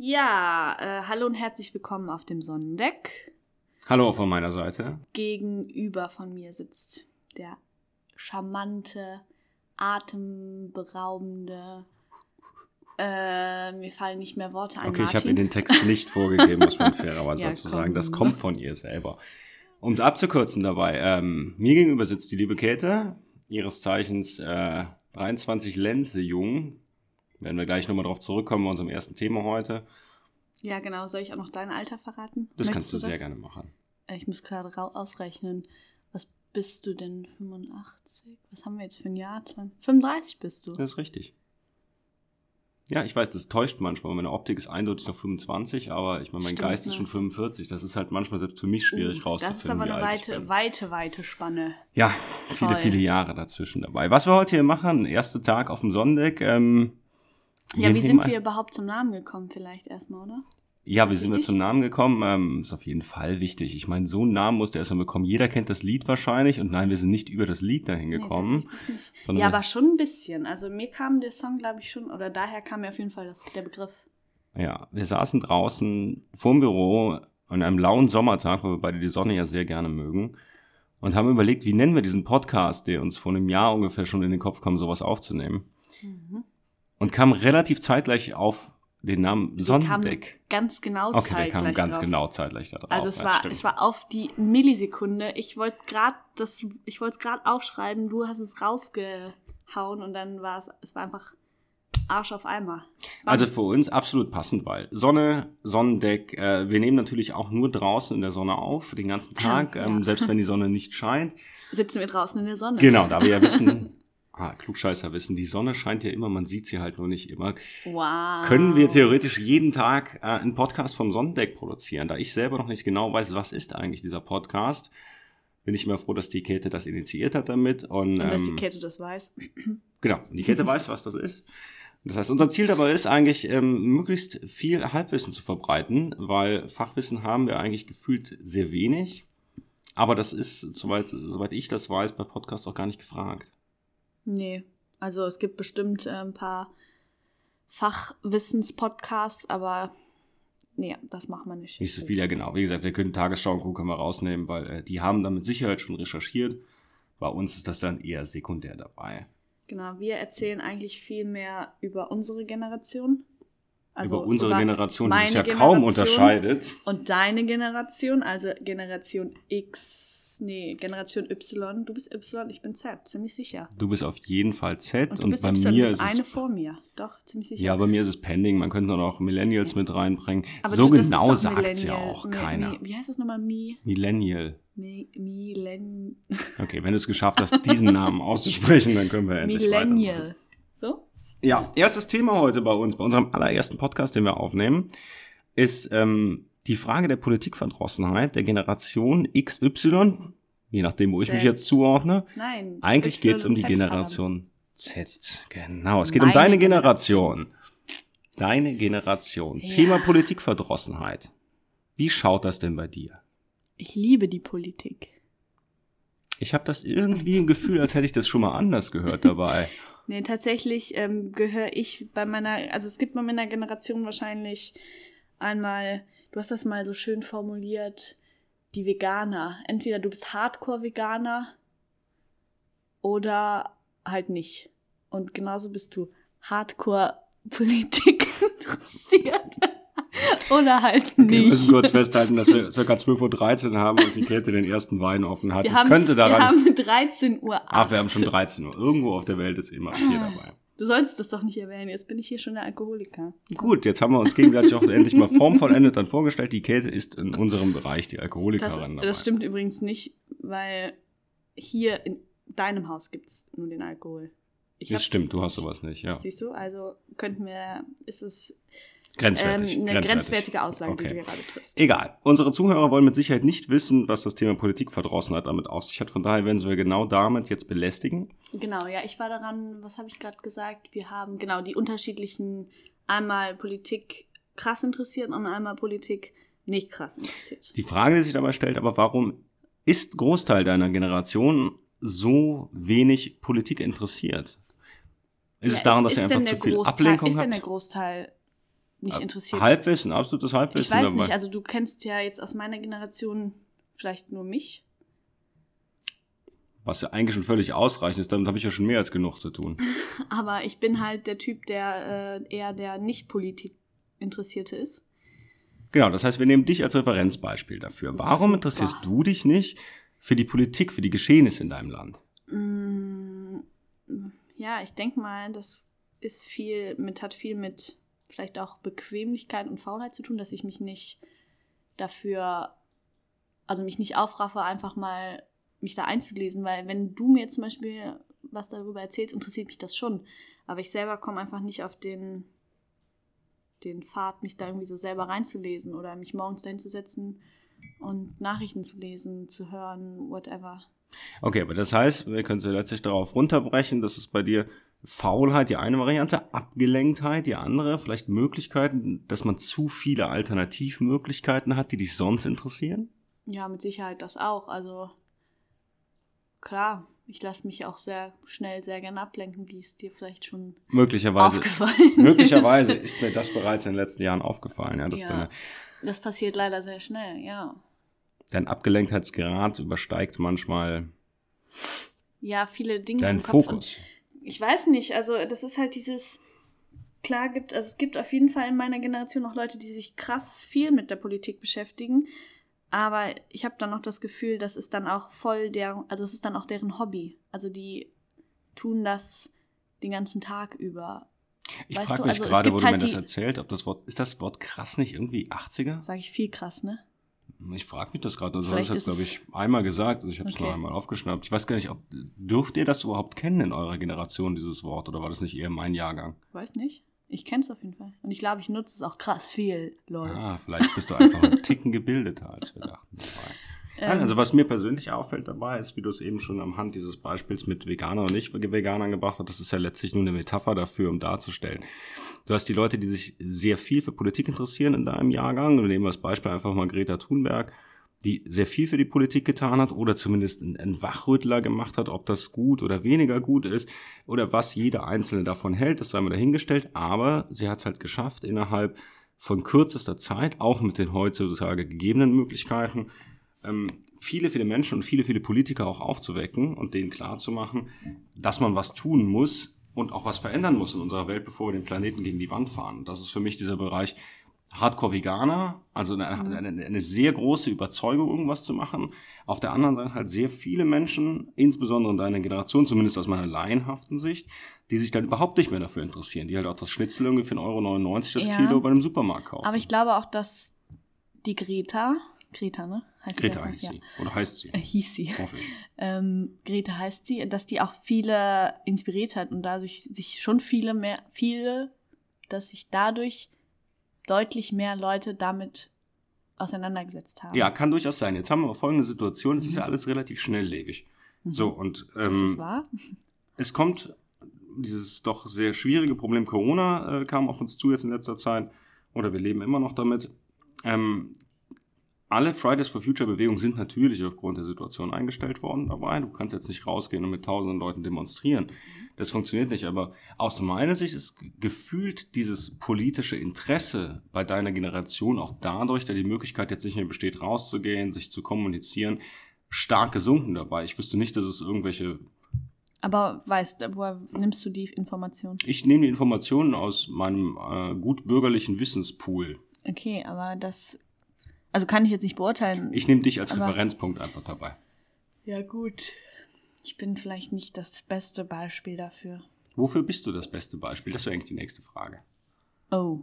Ja, äh, hallo und herzlich willkommen auf dem Sonnendeck. Hallo von meiner Seite. Gegenüber von mir sitzt der charmante, atemberaubende. Äh, mir fallen nicht mehr Worte ein. Okay, ich Martin. habe ihr den Text nicht vorgegeben, muss man fairerweise Ja, dazu sagen. Das kommt von ihr selber. Um es abzukürzen dabei, ähm, mir gegenüber sitzt die liebe Käthe, ihres Zeichens äh, 23 Lenze jung. Werden wir gleich nochmal drauf zurückkommen bei unserem ersten Thema heute. Ja, genau. Soll ich auch noch dein Alter verraten? Das Möchtest kannst du das? sehr gerne machen. Äh, Ich muss gerade ausrechnen. Was bist du denn? 85? Was haben wir jetzt für ein Jahr? 20? 35 bist du. Das ist richtig. Ja, ich weiß, das täuscht manchmal. Meine Optik ist eindeutig noch 25, aber ich meine, mein Stimmt, Geist ist ne? schon 45. Das ist halt manchmal selbst für mich schwierig Uh, Das ist aber rauszufinden, eine weite, weite, weite Spanne. Ja, viele, Toll. viele Jahre dazwischen dabei. Was wir heute hier machen, erster Tag auf dem Sonntag. Ähm, Ja, wie sind wir überhaupt zum Namen gekommen, vielleicht erstmal, oder? Ja, wie sind wir zum Namen gekommen? Ähm, ist auf jeden Fall wichtig. Ich meine, so einen Namen musst du erstmal bekommen. Jeder kennt das Lied wahrscheinlich und nein, wir sind nicht über das Lied dahin gekommen. Nee, ja, aber schon ein bisschen. Also mir kam der Song, glaube ich, schon, oder daher kam mir auf jeden Fall das, der Begriff. Ja, wir saßen draußen vorm Büro an einem lauen Sommertag, wo wir beide die Sonne ja sehr gerne mögen, und haben überlegt, wie nennen wir diesen Podcast, der uns vor einem Jahr ungefähr schon in den Kopf kam, sowas aufzunehmen. Mhm. Und kam relativ zeitgleich auf den Namen kamen Sonnendeck. ganz genau Okay, der zeitgleich kam ganz drauf. genau zeitgleich da drauf. Also es war, es war auf die Millisekunde. Ich wollte gerade das, ich wollte es gerade aufschreiben, du hast es rausgehauen und dann war es, es war einfach Arsch auf Eimer. War- Also für uns absolut passend, weil Sonne, Sonnendeck, äh, wir nehmen natürlich auch nur draußen in der Sonne auf, den ganzen Tag, Ja. ähm, selbst wenn die Sonne nicht scheint. sitzen wir draußen in der Sonne. Genau, da wir ja wissen, ah, Klugscheißer wissen, die Sonne scheint ja immer, man sieht sie halt nur nicht immer, Wow. können wir theoretisch jeden Tag äh, einen Podcast vom Sonnendeck produzieren. Da ich selber noch nicht genau weiß, was ist eigentlich dieser Podcast, bin ich immer froh, dass die Käthe das initiiert hat damit. Und, Und dass die ähm, Kette das weiß. Genau, die Kette weiß, was das ist. Das heißt, unser Ziel dabei ist eigentlich, ähm, möglichst viel Halbwissen zu verbreiten, weil Fachwissen haben wir eigentlich gefühlt sehr wenig. Aber das ist, soweit, soweit ich das weiß, bei Podcasts auch gar nicht gefragt. Nee, also es gibt bestimmt äh, ein paar Fachwissenspodcasts, aber nee, das machen wir nicht. Nicht so viel, ja genau. Wie gesagt, wir können Tagesschau und Co. können wir rausnehmen, weil äh, die haben da mit Sicherheit schon recherchiert. Bei uns ist das dann eher sekundär dabei. Genau, wir erzählen eigentlich viel mehr über unsere Generation. Also über unsere Generation, die sich ja meine kaum Generation unterscheidet. Und deine Generation, also Generation X, nee, Generation Y. Du bist Y, ich bin Z, ziemlich sicher. Du bist auf jeden Fall Z Und du bist bei Y, mir du ist bist eine es vor mir. Doch, ziemlich sicher. Ja, bei mir ist es Pending. Man könnte noch Millennials mit reinbringen. Aber so du- ist genau doch sagt's ja auch keiner. Mi, wie heißt das nochmal? Mi, Millennial. Mi, Milen, Okay, wenn du es geschafft hast, diesen Namen auszusprechen, dann können wir endlich weitermachen. Millennial. So? Ja, erstes Thema heute bei uns, bei unserem allerersten Podcast, den wir aufnehmen, ist ähm, die Frage der Politikverdrossenheit der Generation XY, je nachdem, wo ich mich Z. jetzt zuordne. Nein. Eigentlich Y geht's um die Z Generation Z. Genau, es geht um Meine deine Generation. Deine Generation. Ja. Thema Politikverdrossenheit. Wie schaut das denn bei dir? Ich liebe die Politik. Ich habe das irgendwie im Gefühl, als hätte ich das schon mal anders gehört dabei. Nee, tatsächlich ähm, gehöre ich bei meiner, also es gibt bei meiner Generation wahrscheinlich einmal, du hast das mal so schön formuliert, die Veganer. Entweder du bist Hardcore-Veganer oder halt nicht. Und genauso bist du Hardcore-Politik interessiert. oder halt Wir nicht. müssen kurz festhalten, dass wir ca. 12.13 Uhr haben und die Käthe den ersten Wein offen hat. wir, Es haben, könnte wir daran... haben 13 Uhr. Ach, wir haben schon 13 Uhr. Irgendwo auf der Welt ist immer vier dabei. Du sollst das doch nicht erwähnen, jetzt bin ich hier schon der Alkoholiker. Gut, jetzt haben wir uns gegenseitig auch endlich mal formvollendet dann vorgestellt. Die Käthe ist in unserem Bereich die Das, Alkoholikerin dabei. das stimmt übrigens nicht, weil hier in deinem Haus gibt's nur den Alkohol. Ich Das stimmt, du hast sowas nicht, ja. Siehst du, also könnten wir, ist es Grenzwertig. ähm, eine grenzwertig. grenzwertige Aussage, die Okay. du gerade triffst. Egal. Unsere Zuhörer wollen mit Sicherheit nicht wissen, was das Thema Politikverdrossenheit damit auf sich hat. Von daher werden sie wir genau damit jetzt belästigen. Genau, ja, ich war daran, was habe ich gerade gesagt? Wir haben genau die unterschiedlichen, einmal Politik krass interessiert und einmal Politik nicht krass interessiert. Die Frage, die sich dabei stellt, aber warum ist Großteil deiner Generation so wenig Politik interessiert? Ist es Ja, daran, dass ihr einfach zu viel Großteil- Ablenkung Ist denn der habt? Großteil nicht interessiert. Halbwissen, absolutes Halbwissen ich weiß dabei. nicht, also du kennst ja jetzt aus meiner Generation vielleicht nur mich. Was ja eigentlich schon völlig ausreichend ist, damit habe ich ja schon mehr als genug zu tun. Aber ich bin halt der Typ, der äh, eher der nicht Politik interessierte ist. Genau, das heißt, wir nehmen dich als Referenzbeispiel dafür. Warum interessierst Boah. du dich nicht für die Politik, für die Geschehnisse in deinem Land? Mm, Ja, ich denke mal, das ist viel mit, hat viel mit vielleicht auch Bequemlichkeit und Faulheit zu tun, dass ich mich nicht dafür, also mich nicht aufraffe, einfach mal mich da einzulesen, weil wenn du mir zum Beispiel was darüber erzählst, interessiert mich das schon. Aber ich selber komme einfach nicht auf den, den Pfad, mich da irgendwie so selber reinzulesen oder mich morgens dahin zu setzen und Nachrichten zu lesen, zu hören, whatever. Okay, aber das heißt, wir können ja letztlich darauf runterbrechen, dass es bei dir Faulheit, die eine Variante, Abgelenktheit, die andere, vielleicht Möglichkeiten, dass man zu viele Alternativmöglichkeiten hat, die dich sonst interessieren? Ja, mit Sicherheit das auch. Also klar, ich lasse mich auch sehr schnell sehr gern ablenken, wie es dir vielleicht schon Möglicherweise. aufgefallen Möglicherweise ist. ist mir das bereits in den letzten Jahren aufgefallen, ja, dass Ja. deine, Das passiert leider sehr schnell, ja. dein Abgelenktheitsgrad übersteigt manchmal Ja, viele Dinge deinen. Fokus. Und ich weiß nicht, also das ist halt dieses, klar gibt, also es gibt auf jeden Fall in meiner Generation noch Leute, die sich krass viel mit der Politik beschäftigen. Aber ich habe dann noch das Gefühl, das ist dann auch voll der, also es ist dann auch deren Hobby. Also die tun das den ganzen Tag über. Ich frage mich also gerade, wo du halt mir das erzählt, ob das Wort, ist das Wort krass nicht irgendwie 80er? Sage ich viel krass, ne? Ich frage mich das gerade. Also Vielleicht das hast ist glaube es- ich, einmal gesagt. Also ich habe es Okay. nur einmal aufgeschnappt. Ich weiß gar nicht, ob dürft ihr das überhaupt kennen in eurer Generation, dieses Wort, oder war das nicht eher mein Jahrgang? Weiß nicht. Ich kenne es auf jeden Fall. Und ich glaube, ich nutze es auch krass viel, Leute. Ah, vielleicht bist du einfach ein Ticken gebildeter, als wir dachten. Nein, Ähm, also was mir persönlich auffällt dabei ist, wie du es eben schon am Hand dieses Beispiels mit Veganer und Nicht-Veganern gebracht hast, das ist ja letztlich nur eine Metapher dafür, um darzustellen. Du hast die Leute, die sich sehr viel für Politik interessieren in deinem Jahrgang. Wir nehmen als Beispiel einfach mal Greta Thunberg, die sehr viel für die Politik getan hat oder zumindest einen Wachrüttler gemacht hat, ob das gut oder weniger gut ist oder was jeder Einzelne davon hält, das sei mal dahingestellt. Aber sie hat es halt geschafft, innerhalb von kürzester Zeit, auch mit den heutzutage gegebenen Möglichkeiten, ähm, viele, viele Menschen und viele, viele Politiker auch aufzuwecken und denen klarzumachen, dass man was tun muss und auch was verändern muss in unserer Welt, bevor wir den Planeten gegen die Wand fahren. Das ist für mich dieser Bereich Hardcore-Veganer, also eine, eine, eine sehr große Überzeugung, irgendwas zu machen. Auf der anderen Seite halt sehr viele Menschen, insbesondere in deiner Generation, zumindest aus meiner laienhaften Sicht, die sich dann überhaupt nicht mehr dafür interessieren, die halt auch das Schnitzel irgendwie für 1,99 Euro das Ja. Kilo bei einem Supermarkt kaufen. aber ich glaube auch, dass die Greta, Greta, ne? Heißt Greta heißt ja. sie. Oder heißt sie. Äh, hieß sie. Hoffe ich. Ähm, Greta heißt sie, dass die auch viele inspiriert hat und dadurch sich schon viele mehr, viele, dass sich dadurch deutlich mehr Leute damit auseinandergesetzt haben. Ja, kann durchaus sein. Jetzt haben wir aber folgende Situation. Es ist ja alles relativ schnelllebig. Mhm. So, und Das ähm, ist wahr. es kommt dieses doch sehr schwierige Problem Corona äh, kam auf uns zu jetzt in letzter Zeit. Oder wir leben immer noch damit. Ähm, alle Fridays for Future Bewegungen sind natürlich aufgrund der Situation eingestellt worden dabei. Du kannst jetzt nicht rausgehen und mit tausenden Leuten demonstrieren. Das funktioniert nicht. Aber aus meiner Sicht ist ge- gefühlt dieses politische Interesse bei deiner Generation auch dadurch, da die Möglichkeit jetzt nicht mehr besteht, rauszugehen, sich zu kommunizieren, stark gesunken dabei. Ich wüsste nicht, dass es irgendwelche Aber weißt du, woher nimmst du die Information? Ich nehme die Informationen aus meinem äh, gut bürgerlichen Wissenspool. Okay, aber das. Also kann ich jetzt nicht beurteilen. Ich nehme dich als Referenzpunkt einfach dabei. ja, gut. Ich bin vielleicht nicht das beste Beispiel dafür. Wofür bist du das beste Beispiel? Das wäre eigentlich die nächste Frage. Oh.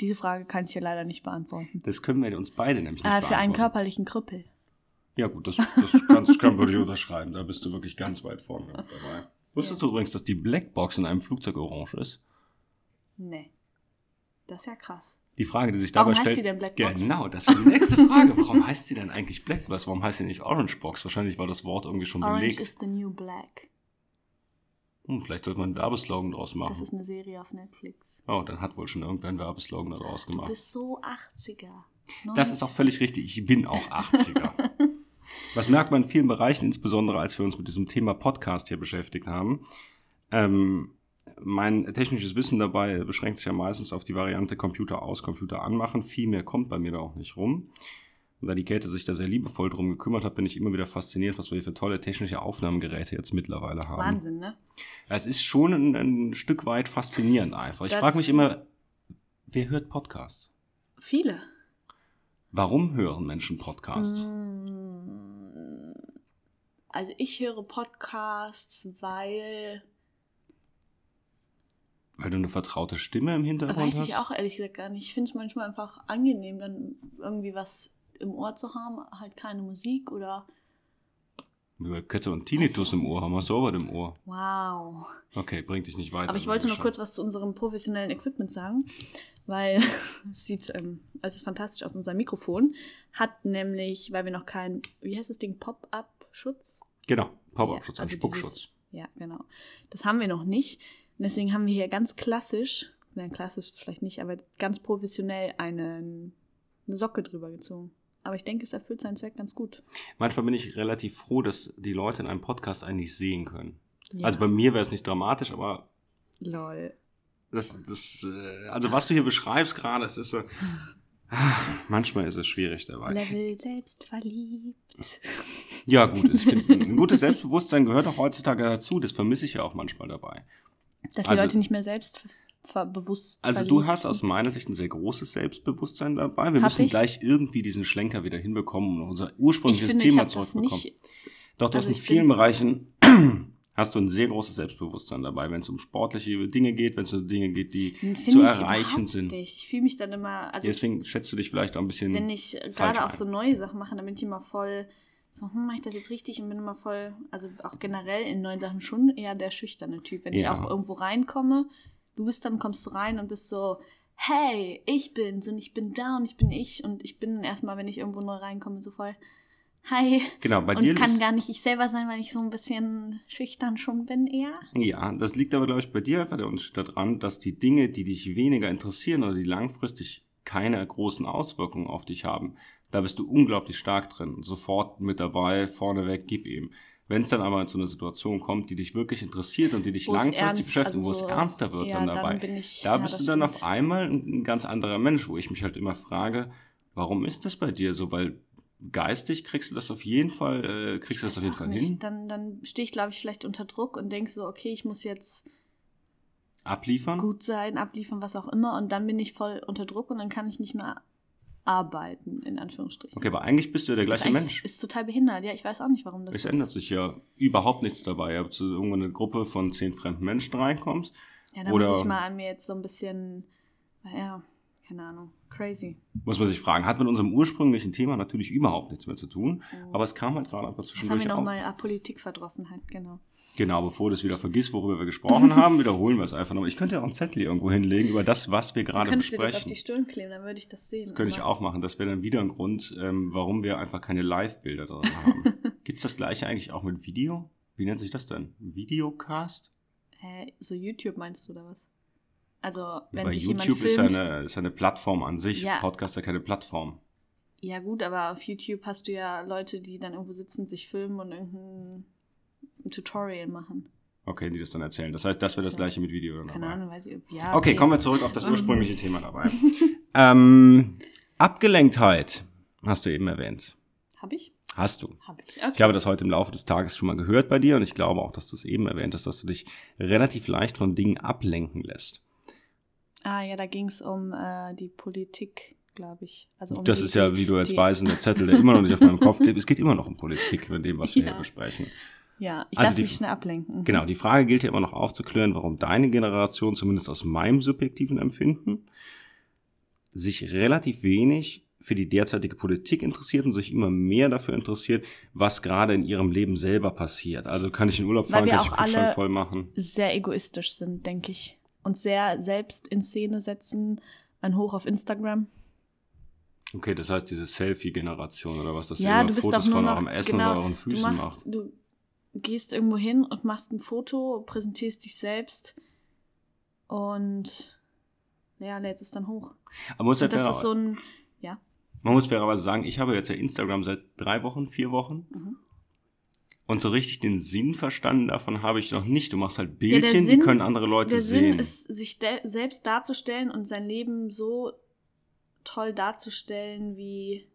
Diese Frage kann ich hier leider nicht beantworten. Das können wir uns beide nämlich nicht Ah, für einen beantworten. körperlichen Krüppel. Ja gut, das, das, kann, das kann, würde ich unterschreiben. Da bist du wirklich ganz weit vorne dabei. Wusstest du übrigens, dass die Blackbox in einem Flugzeug orange ist? Nee. Das ist ja krass. Die Frage, die sich Warum dabei heißt stellt. sie denn Blackbox? Genau, das ist die nächste Frage. Warum heißt sie denn eigentlich Blackbox? Warum heißt sie nicht Orangebox? Wahrscheinlich war das Wort irgendwie schon Orange belegt. is the new black. Hm, vielleicht sollte man einen Werbeslogan draus machen. Das ist eine Serie auf Netflix. Oh, dann hat wohl schon irgendwer einen Werbeslogan daraus Du gemacht. bist so 80er. Das ist auch völlig richtig. Ich bin auch 80er. Was merkt man in vielen Bereichen, insbesondere als wir uns mit diesem Thema Podcast hier beschäftigt haben? Ähm, mein technisches Wissen dabei beschränkt sich ja meistens auf die Variante Computer aus, Computer anmachen. Viel mehr kommt bei mir da auch nicht rum. Und da die Käthe sich da sehr liebevoll drum gekümmert hat, bin ich immer wieder fasziniert, was wir hier für tolle technische Aufnahmegeräte jetzt mittlerweile haben. Wahnsinn, ne? Es ist schon ein, ein Stück weit faszinierend einfach. Ich frage mich immer, wer hört Podcasts? Viele. Warum hören Menschen Podcasts? Mm, Also ich höre Podcasts, weil Weil du eine vertraute Stimme im Hintergrund weiß hast? ich auch ehrlich gesagt gar nicht. Ich finde es manchmal einfach angenehm, dann irgendwie was im Ohr zu haben, halt keine Musik oder bei Kette und Tinnitus im Ohr haben wir so was im Ohr. wow. Okay, bringt dich nicht weiter. Aber ich wollte noch kurz was zu unserem professionellen Equipment sagen, weil es sieht, ähm, es ist fantastisch aus. Unser Mikrofon hat nämlich, weil wir noch kein, wie heißt das Ding, Pop-up-Schutz? Genau, Pop-up-Schutz, Ja, ein also Spuckschutz. dieses- Ja, genau. Das haben wir noch nicht. Und deswegen haben wir hier ganz klassisch, na klassisch ist vielleicht nicht, aber ganz professionell einen, eine Socke drüber gezogen. Aber ich denke, es erfüllt seinen Zweck ganz gut. Manchmal bin ich relativ froh, dass die Leute in einem Podcast eigentlich sehen können. Ja. Also bei mir wäre es nicht dramatisch, aber Lol. das, das, äh, also was du hier beschreibst gerade, es ist so, manchmal ist es schwierig dabei. Level selbst verliebt. Ja, gut, ich finde, ein gutes Selbstbewusstsein gehört auch heutzutage dazu. Das vermisse ich ja auch manchmal dabei. Dass die Also- Leute nicht mehr selbst ver- bewusst Also du hast aus sind. meiner Sicht ein sehr großes Selbstbewusstsein dabei. Wir Hab müssen ich? gleich irgendwie diesen Schlenker wieder hinbekommen und unser ich ursprüngliches finde, Thema zurückbekommen. nicht. Doch, du also hast in vielen Bereichen hast du ein sehr großes Selbstbewusstsein dabei, wenn es um sportliche Dinge geht, wenn es um Dinge geht, die zu ich erreichen sind. Nicht. Ich fühle mich dann immer, also Deswegen schätzt du dich vielleicht auch ein bisschen. wenn ich gerade auch ein. so neue Sachen mache, dann bin ich immer voll so, hm, mache ich das jetzt richtig und bin immer voll, also auch generell in neuen Sachen schon eher der schüchterne Typ. Wenn ich Ja. auch irgendwo reinkomme, du bist dann, kommst du rein und bist so, hey, ich bin's und ich bin da und ich bin ich und ich bin erstmal, wenn ich irgendwo neu reinkomme, so voll, hi. genau, bei und dir kann ist, gar nicht ich selber sein, weil ich so ein bisschen schüchtern schon bin eher. Ja, das liegt aber, glaube ich, bei dir einfach der Unterschied daran, dass die Dinge, die dich weniger interessieren oder die langfristig keine großen Auswirkungen auf dich haben, da bist du unglaublich stark drin. Sofort mit dabei, vorneweg, gib ihm. Wenn es dann aber zu einer Situation kommt, die dich wirklich interessiert und die dich es langfristig ernst- beschäftigt, also wo es so- ernster wird ja, dann dann dabei, bin ich- da ja, bist du dann stimmt. auf einmal ein, ganz anderer Mensch, wo ich mich halt immer frage, warum ist das bei dir so? Weil geistig kriegst du das auf jeden Fall, äh, kriegst du das auf jeden Fall nicht. hin, Dann, dann stehe ich, glaube ich, vielleicht unter Druck und denke so, okay, ich muss jetzt abliefern. gut sein, abliefern, was auch immer. Und dann bin ich voll unter Druck und dann kann ich nicht mehr arbeiten, in Anführungsstrichen. Okay, aber eigentlich bist du ja der Das gleiche ist Mensch. Ist total behindert. Ja, ich weiß auch nicht, warum das Es so ändert ist. sich ja überhaupt nichts dabei. Ob du irgendwo in eine Gruppe von zehn fremden Menschen reinkommst. Ja, da oder- muss ich mal an mir jetzt so ein bisschen, ja, keine Ahnung, crazy. Muss man sich fragen. Hat mit unserem ursprünglichen Thema natürlich überhaupt nichts mehr zu tun. Aber es kam halt gerade einfach Jetzt haben zwischendurch wir nochmal ah, Politikverdrossenheit, genau. Genau, bevor du es wieder vergisst, worüber wir gesprochen haben, wiederholen wir es einfach nochmal. Ich könnte ja auch einen Zettel irgendwo hinlegen über das, was wir gerade könntest dir das auf besprechen. die Stirn kleben, dann würde ich das sehen. Das könnte ich auch machen. Das wäre dann wieder ein Grund, ähm, warum wir einfach keine Live-Bilder drin haben. Gibt es das gleiche eigentlich auch mit Video? Wie nennt sich das denn? Videocast? Hä, so YouTube meinst du oder was? Also, Ja, wenn bei sich YouTube jemand ist filmt. ja, eine, ist ja eine Plattform an sich. Ja. Podcast ist ja keine Plattform. Ja, gut, aber auf YouTube hast du ja Leute, die dann irgendwo sitzen, sich filmen und irgendein ein Tutorial machen. Okay, die das dann erzählen. Das heißt, das wäre das gleiche mit Video dann Keine dabei. Ahnung, weiß ich. Ja, Okay, kommen wir zurück auf das ursprüngliche Thema dabei. ähm, Abgelenktheit hast du eben erwähnt. Hab ich? Hast du. Hab ich. Okay. Ich habe das heute im Laufe des Tages schon mal gehört bei dir und ich glaube auch, dass du es eben erwähnt hast, dass du dich relativ leicht von Dingen ablenken lässt. ah, ja, da ging es um äh, die Politik, glaube ich. Also um das die, ist ja, wie du jetzt weißt, der Zettel, der immer noch nicht auf meinem Kopf klebt. Es geht immer noch um Politik mit dem, was wir Ja. hier besprechen. Ja, ich Also lasse mich schnell ablenken. Genau, die Frage gilt ja immer noch aufzuklären, warum deine Generation, zumindest aus meinem subjektiven Empfinden, sich relativ wenig für die derzeitige Politik interessiert und sich immer mehr dafür interessiert, was gerade in ihrem Leben selber passiert. Also kann ich in Urlaub fahren, kann ich alle- voll machen. Sehr egoistisch sind, denke ich. Und sehr selbst in Szene setzen. Ein Hoch auf Instagram. Okay, das heißt diese Selfie-Generation oder was, dass ja, ihr immer Fotos von eurem Essen genau, oder euren Füßen machst, macht. du gehst irgendwo hin und machst ein Foto, präsentierst dich selbst und ja, lädst es dann hoch. Aber muss Und das ist so ein, ja, man muss fairerweise sagen, ich habe jetzt ja Instagram seit drei Wochen, vier Wochen. Mhm. Und so richtig den Sinn verstanden davon habe ich noch nicht. Du machst halt Bildchen, ja, Sinn, die können andere Leute der sehen. Der Sinn ist, sich selbst darzustellen und sein Leben so toll darzustellen, wie,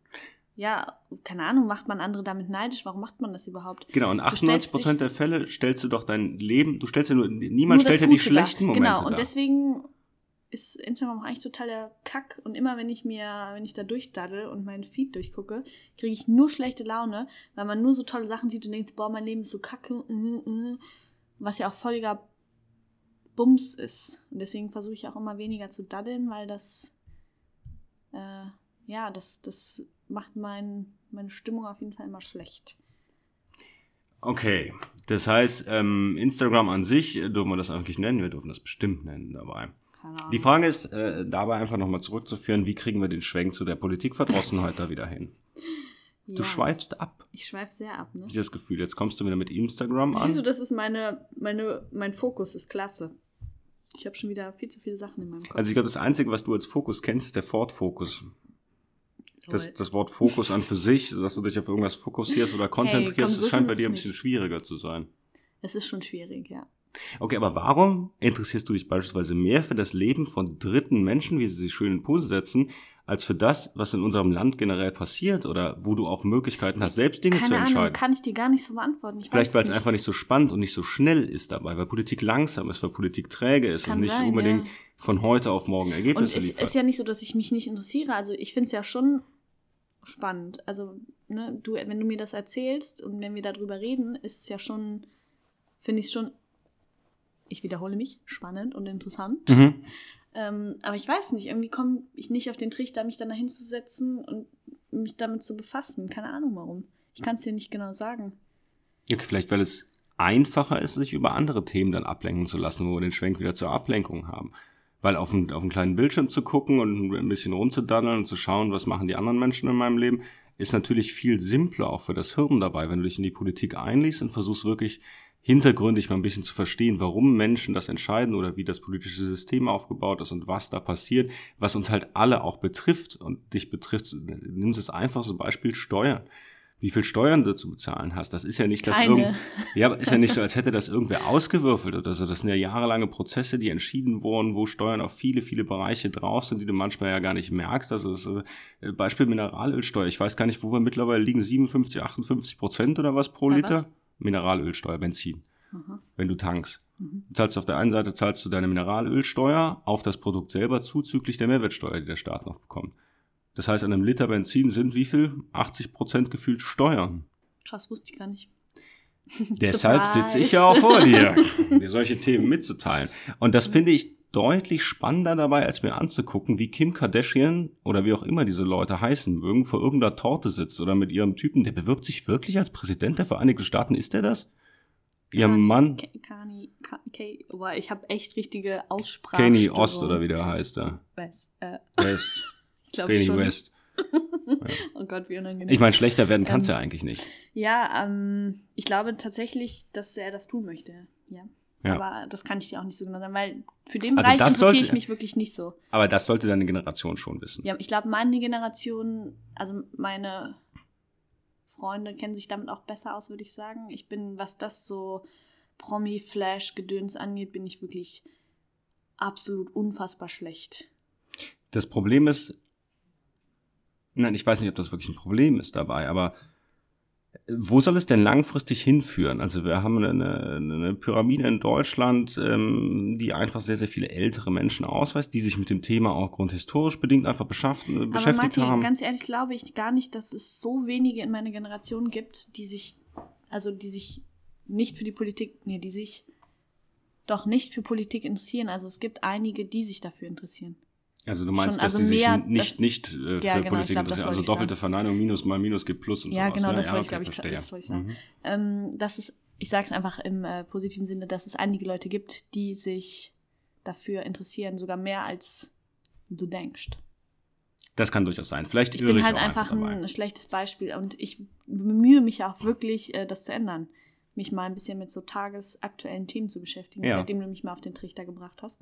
ja, keine Ahnung, macht man andere damit neidisch? Warum macht man das überhaupt? Genau, in 98 Prozent der Fälle stellst du doch dein Leben, du stellst ja nur, niemand nur stellt ja die schlechten da. Momente Genau, und deswegen ist Instagram auch eigentlich total der Kack. Und immer wenn ich mir, wenn ich da durchdaddel und meinen Feed durchgucke, kriege ich nur schlechte Laune, weil man nur so tolle Sachen sieht und denkt, boah, mein Leben ist so kacke, äh, äh, was ja auch völliger Bums ist. Und deswegen versuche ich auch immer weniger zu daddeln, weil das, äh, ja, das, das macht mein, meine Stimmung auf jeden Fall immer schlecht. Okay, das heißt, ähm, Instagram an sich, dürfen wir das eigentlich nennen? Wir dürfen das bestimmt nennen dabei. Die Frage ist äh, dabei einfach nochmal zurückzuführen, wie kriegen wir den Schwenk zu der Politikverdrossenheit da wieder hin? Du ja. schweifst ab. Ich schweife sehr ab, ne? Ich das Gefühl, jetzt kommst du wieder mit Instagram an. Siehst du, das ist meine, meine, mein Fokus, ist klasse. Ich habe schon wieder viel zu viele Sachen in meinem Kopf. Also ich glaube, das Einzige, was du als Fokus kennst, ist der Ford-Fokus. Das, das Wort Fokus an für sich, dass du dich auf irgendwas fokussierst oder konzentrierst, hey, komm, so das scheint bei dir ein bisschen schwieriger zu sein. Es ist schon schwierig, ja. Okay, aber warum interessierst du dich beispielsweise mehr für das Leben von dritten Menschen, wie sie sich schön in Pose setzen, als für das, was in unserem Land generell passiert oder wo du auch Möglichkeiten hast, selbst Dinge Keine zu entscheiden? Ahnung, kann ich dir gar nicht so beantworten. Ich Vielleicht, weil es einfach nicht so spannend und nicht so schnell ist dabei, weil Politik langsam ist, weil Politik träge ist kann und nicht sein, unbedingt ja. von heute auf morgen Ergebnisse und es liefert. ist ja nicht so, dass ich mich nicht interessiere. Also ich finde es ja schon spannend. Also, ne, du, wenn du mir das erzählst und wenn wir darüber reden, ist es ja schon, finde ich es schon ich wiederhole mich, spannend und interessant. Mhm. Ähm, aber ich weiß nicht, irgendwie komme ich nicht auf den Trichter, mich dann dahin zu setzen und mich damit zu befassen. Keine Ahnung warum. Ich kann es dir nicht genau sagen. Okay, vielleicht weil es einfacher ist, sich über andere Themen dann ablenken zu lassen, wo wir den Schwenk wieder zur Ablenkung haben. Weil auf einen, auf einen kleinen Bildschirm zu gucken und ein bisschen rumzudaddeln und zu schauen, was machen die anderen Menschen in meinem Leben, ist natürlich viel simpler auch für das Hirn dabei, wenn du dich in die Politik einliest und versuchst wirklich hintergründig mal ein bisschen zu verstehen, warum Menschen das entscheiden oder wie das politische System aufgebaut ist und was da passiert, was uns halt alle auch betrifft und dich betrifft. Nimm das einfachste Beispiel Steuern. Wie viel Steuern du zu bezahlen hast, das ist ja nicht das irgend, ja, ist ja nicht so, als hätte das irgendwer ausgewürfelt oder so. Das sind ja jahrelange Prozesse, die entschieden wurden, wo Steuern auf viele, viele Bereiche drauf sind, die du manchmal ja gar nicht merkst. Also das ist, äh, Beispiel Mineralölsteuer. Ich weiß gar nicht, wo wir mittlerweile liegen, 57, 58 Prozent oder was pro ja, Liter? Was? Mineralölsteuer, Benzin. Aha. Wenn du tankst. Mhm. Zahlst auf der einen Seite zahlst du deine Mineralölsteuer auf das Produkt selber zuzüglich der Mehrwertsteuer, die der Staat noch bekommt. Das heißt, an einem Liter Benzin sind wie viel? 80 Prozent gefühlt Steuern. Krass, wusste ich gar nicht. Deshalb sitze ich ja auch vor dir, dir solche Themen mitzuteilen. Und das finde ich deutlich spannender dabei, als mir anzugucken, wie Kim Kardashian oder wie auch immer diese Leute heißen mögen, vor irgendeiner Torte sitzt oder mit ihrem Typen, der bewirbt sich wirklich als Präsident der Vereinigten Staaten. Ist der das? Ihr Kani, Mann. Kani, Kani, ich habe echt richtige Aussprache. Kenny Ost oder wie der heißt da. West. Äh. West. ich glaube schon. West. oh Gott, wie unangenehm. Ich meine, schlechter werden kann es ähm, ja eigentlich nicht. Ja, ähm, ich glaube tatsächlich, dass er das tun möchte. Ja. Ja. Aber das kann ich dir auch nicht so genau sagen, weil für den also Bereich interessiere sollte, ich mich wirklich nicht so. Aber das sollte deine Generation schon wissen. Ja, ich glaube, meine Generation, also meine Freunde kennen sich damit auch besser aus, würde ich sagen. Ich bin, was das so Promi-Flash-Gedöns angeht, bin ich wirklich absolut unfassbar schlecht. Das Problem ist, nein, ich weiß nicht, ob das wirklich ein Problem ist dabei, aber wo soll es denn langfristig hinführen? Also wir haben eine, eine Pyramide in Deutschland, ähm, die einfach sehr, sehr viele ältere Menschen ausweist, die sich mit dem Thema auch grundhistorisch bedingt einfach beschäftigt Aber beschäftigt Martin, haben. Ganz ehrlich glaube ich gar nicht, dass es so wenige in meiner Generation gibt, die sich, also die sich nicht für die Politik, nee, die sich doch nicht für Politik interessieren. Also es gibt einige, die sich dafür interessieren. Also du meinst, Schon, dass also die sich nicht, das, nicht äh, ja, für genau, Politik glaub, interessieren. Also doppelte sagen. Verneinung, Minus mal Minus gibt Plus und ja, sowas. Genau, ne? das ja, wollte ich, glaube ich, das wollte ich sagen. Mhm. Ähm, dass es, ich sage es einfach im äh, positiven Sinne, dass es einige Leute gibt, die sich dafür interessieren, sogar mehr als du denkst. Das kann durchaus sein. Vielleicht ich bin halt ich einfach, einfach ein schlechtes Beispiel und ich bemühe mich auch wirklich, äh, das zu ändern. Mich mal ein bisschen mit so tagesaktuellen Themen zu beschäftigen, ja. seitdem du mich mal auf den Trichter gebracht hast.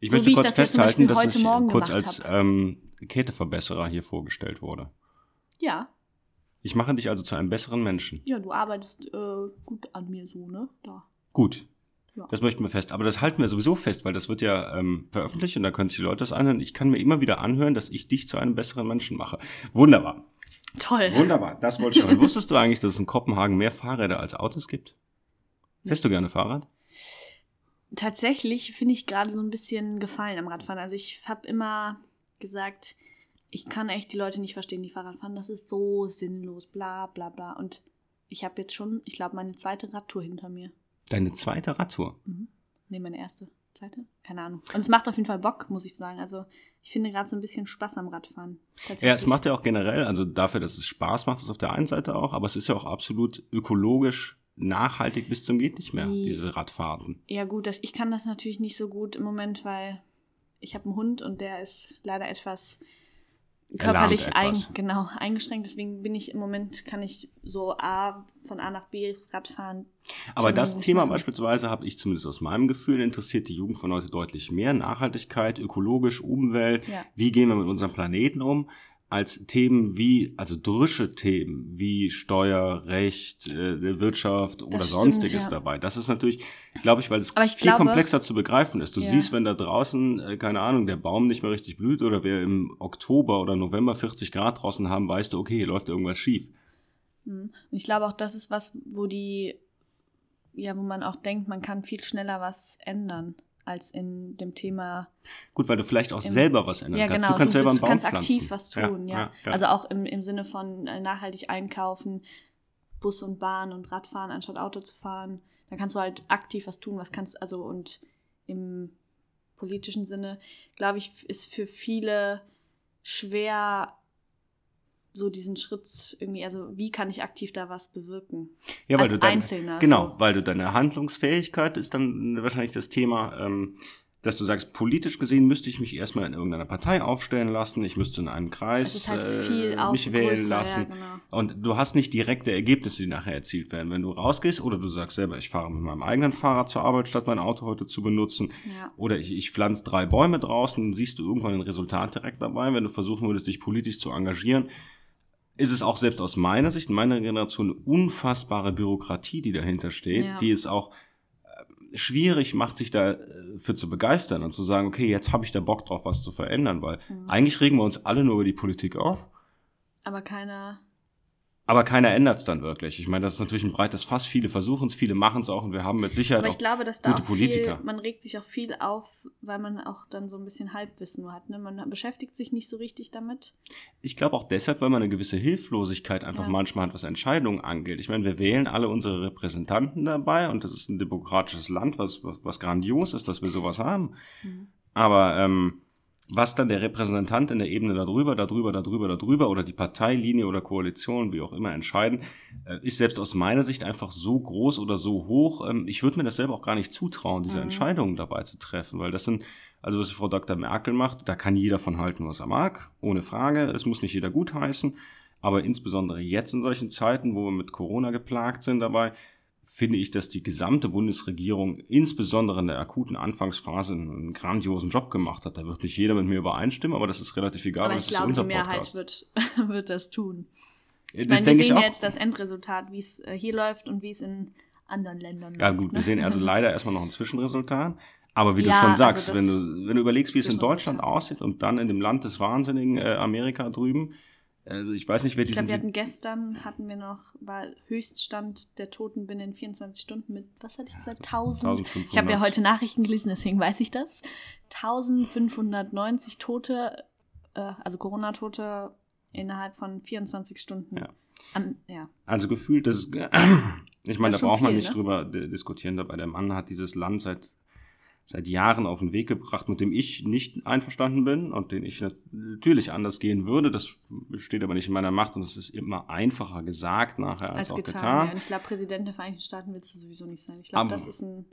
Ich so möchte kurz ich das festhalten, dass ich kurz als ähm, Käteverbesserer hier vorgestellt wurde. Ja. Ich mache dich also zu einem besseren Menschen. Ja, du arbeitest äh, gut an mir so, ne? Da. Gut. Ja. Das möchten wir fest. Aber das halten wir sowieso fest, weil das wird ja ähm, veröffentlicht und da können sich die Leute das anhören. Ich kann mir immer wieder anhören, dass ich dich zu einem besseren Menschen mache. Wunderbar. Toll. Wunderbar. Das wollte ich hören. Wusstest du eigentlich, dass es in Kopenhagen mehr Fahrräder als Autos gibt? Fährst du gerne Fahrrad? Tatsächlich finde ich gerade so ein bisschen Gefallen am Radfahren. Also ich habe immer gesagt, ich kann echt die Leute nicht verstehen, die Fahrrad fahren. Das ist so sinnlos, bla bla bla. Und ich habe jetzt schon, ich glaube, meine zweite Radtour hinter mir. Deine zweite Radtour? Mhm. Nee, meine erste. Zweite? Keine Ahnung. Und es macht auf jeden Fall Bock, muss ich sagen. Also ich finde gerade so ein bisschen Spaß am Radfahren. Ja, es macht ja auch generell, also dafür, dass es Spaß macht, ist auf der einen Seite auch, aber es ist ja auch absolut ökologisch nachhaltig bis zum geht nicht mehr, diese Radfahrten. Ja gut, das, ich kann das natürlich nicht so gut im Moment, weil ich habe einen Hund und der ist leider etwas körperlich Erlahmt ein, etwas. genau, eingeschränkt. Deswegen bin ich im Moment, kann ich so A von A nach B Rad fahren. Aber das Thema mal. beispielsweise habe ich zumindest aus meinem Gefühl interessiert die Jugend von heute deutlich mehr. Nachhaltigkeit, ökologisch, Umwelt, Ja. wie gehen wir mit unserem Planeten um? Als Themen wie, also drische Themen wie Steuer, Recht, äh, Wirtschaft oder stimmt, sonstiges ja. dabei. Das ist natürlich, glaube ich, weil es ich viel glaube- komplexer zu begreifen ist. Du Ja. siehst, wenn da draußen, äh, keine Ahnung, der Baum nicht mehr richtig blüht oder wir im Oktober oder November 40 Grad draußen haben, weißt du, okay, hier läuft irgendwas schief. Mhm. Und ich glaube auch, das ist was, wo die, ja, wo man auch denkt, man kann viel schneller was ändern als in dem Thema Gut, weil du vielleicht auch Im- selber was ändern Ja, kannst. genau. Du kannst selber einen du Baum kannst pflanzen. aktiv was tun, ja. ja. Also auch im, im Sinne von äh, nachhaltig einkaufen, Bus und Bahn und Radfahren anstatt Auto zu fahren. Da kannst du halt aktiv was tun, was kannst, also und im politischen Sinne, glaube ich, ist für viele schwer so diesen Schritt irgendwie, also wie kann ich aktiv da was bewirken? Ja, weil als du deine, Einzelner. Genau, so. weil du deine Handlungsfähigkeit ist dann wahrscheinlich das Thema, ähm, dass du sagst, politisch gesehen müsste ich mich erstmal in irgendeiner Partei aufstellen lassen, ich müsste in einem Kreis halt äh, mich wählen größer, lassen. Ja, genau. Und du hast nicht direkte Ergebnisse, die nachher erzielt werden. Wenn du rausgehst oder du sagst selber, ich fahre mit meinem eigenen Fahrrad zur Arbeit, statt mein Auto heute zu benutzen, Ja. oder ich, ich pflanze drei Bäume draußen, dann siehst du irgendwann ein Resultat direkt dabei. Wenn du versuchen würdest, dich politisch zu engagieren, ist es auch selbst aus meiner Sicht, in meiner Generation, eine unfassbare Bürokratie, die dahinter steht, Ja. die es auch äh, schwierig macht, sich dafür zu begeistern und zu sagen, okay, jetzt habe ich da Bock drauf, was zu verändern, weil Mhm. eigentlich regen wir uns alle nur über die Politik auf. Aber keiner Aber keiner ändert es dann wirklich. Ich meine, das ist natürlich ein breites Fass. Viele versuchen es, viele machen es auch und wir haben mit Sicherheit Aber auch ich glaube, dass da gute auch Politiker. viel, man regt sich auch viel auf, weil man auch dann so ein bisschen Halbwissen nur hat. Ne? Man beschäftigt sich nicht so richtig damit. Ich glaube auch deshalb, weil man eine gewisse Hilflosigkeit einfach Ja. manchmal hat, was Entscheidungen angeht. Ich meine, wir wählen alle unsere Repräsentanten dabei und das ist ein demokratisches Land, was, was, was grandios ist, dass wir sowas haben. Mhm. Aber ähm, was dann der Repräsentant in der Ebene darüber, darüber, darüber, darüber oder die Parteilinie oder Koalition, wie auch immer, entscheiden, äh, ist selbst aus meiner Sicht einfach so groß oder so hoch. Ähm, ich würde mir das selber auch gar nicht zutrauen, diese Mhm. Entscheidungen dabei zu treffen, weil das sind, also was Frau Dr. Merkel macht, da kann jeder von halten, was er mag, ohne Frage. Es muss nicht jeder gutheißen. Aber insbesondere jetzt in solchen Zeiten, wo wir mit Corona geplagt sind dabei, finde ich, dass die gesamte Bundesregierung, insbesondere in der akuten Anfangsphase, einen grandiosen Job gemacht hat. Da wird nicht jeder mit mir übereinstimmen, aber das ist relativ egal, Aber ich das glaube, die Mehrheit wird, wird das tun. das Ich meine, wir sehen ja jetzt das Endresultat, wie es äh, hier läuft und wie es in anderen Ländern Ja läuft. gut, wir sehen also leider erstmal noch ein Zwischenresultat. Aber wie du Ja, schon also sagst, das wenn, du, wenn du überlegst, wie es in. Deutschland aussieht und dann in dem Land des Wahnsinnigen äh, Amerika drüben, also ich weiß nicht, wer Ich glaube, diesen... wir hatten gestern, hatten wir noch, war Höchststand der Toten binnen 24 Stunden mit, was hatte ich gesagt, 1000? 1500. Ich habe ja heute Nachrichten gelesen, deswegen weiß ich das. 1590 Tote, äh, also Corona-Tote innerhalb von 24 Stunden. Ja. An, ja. Also gefühlt, das ist, ich meine, da braucht man viel, nicht ne? drüber di- diskutieren dabei. Der Mann hat dieses Land seit, seit Jahren auf den Weg gebracht, mit dem ich nicht einverstanden bin und den ich nat- natürlich anders gehen würde. Das steht aber nicht in meiner Macht und es ist immer einfacher gesagt nachher als, Als auch getan. getan. Ja. Und ich glaube, Präsident der Vereinigten Staaten willst du sowieso nicht sein. Ich glaube, das ist ein.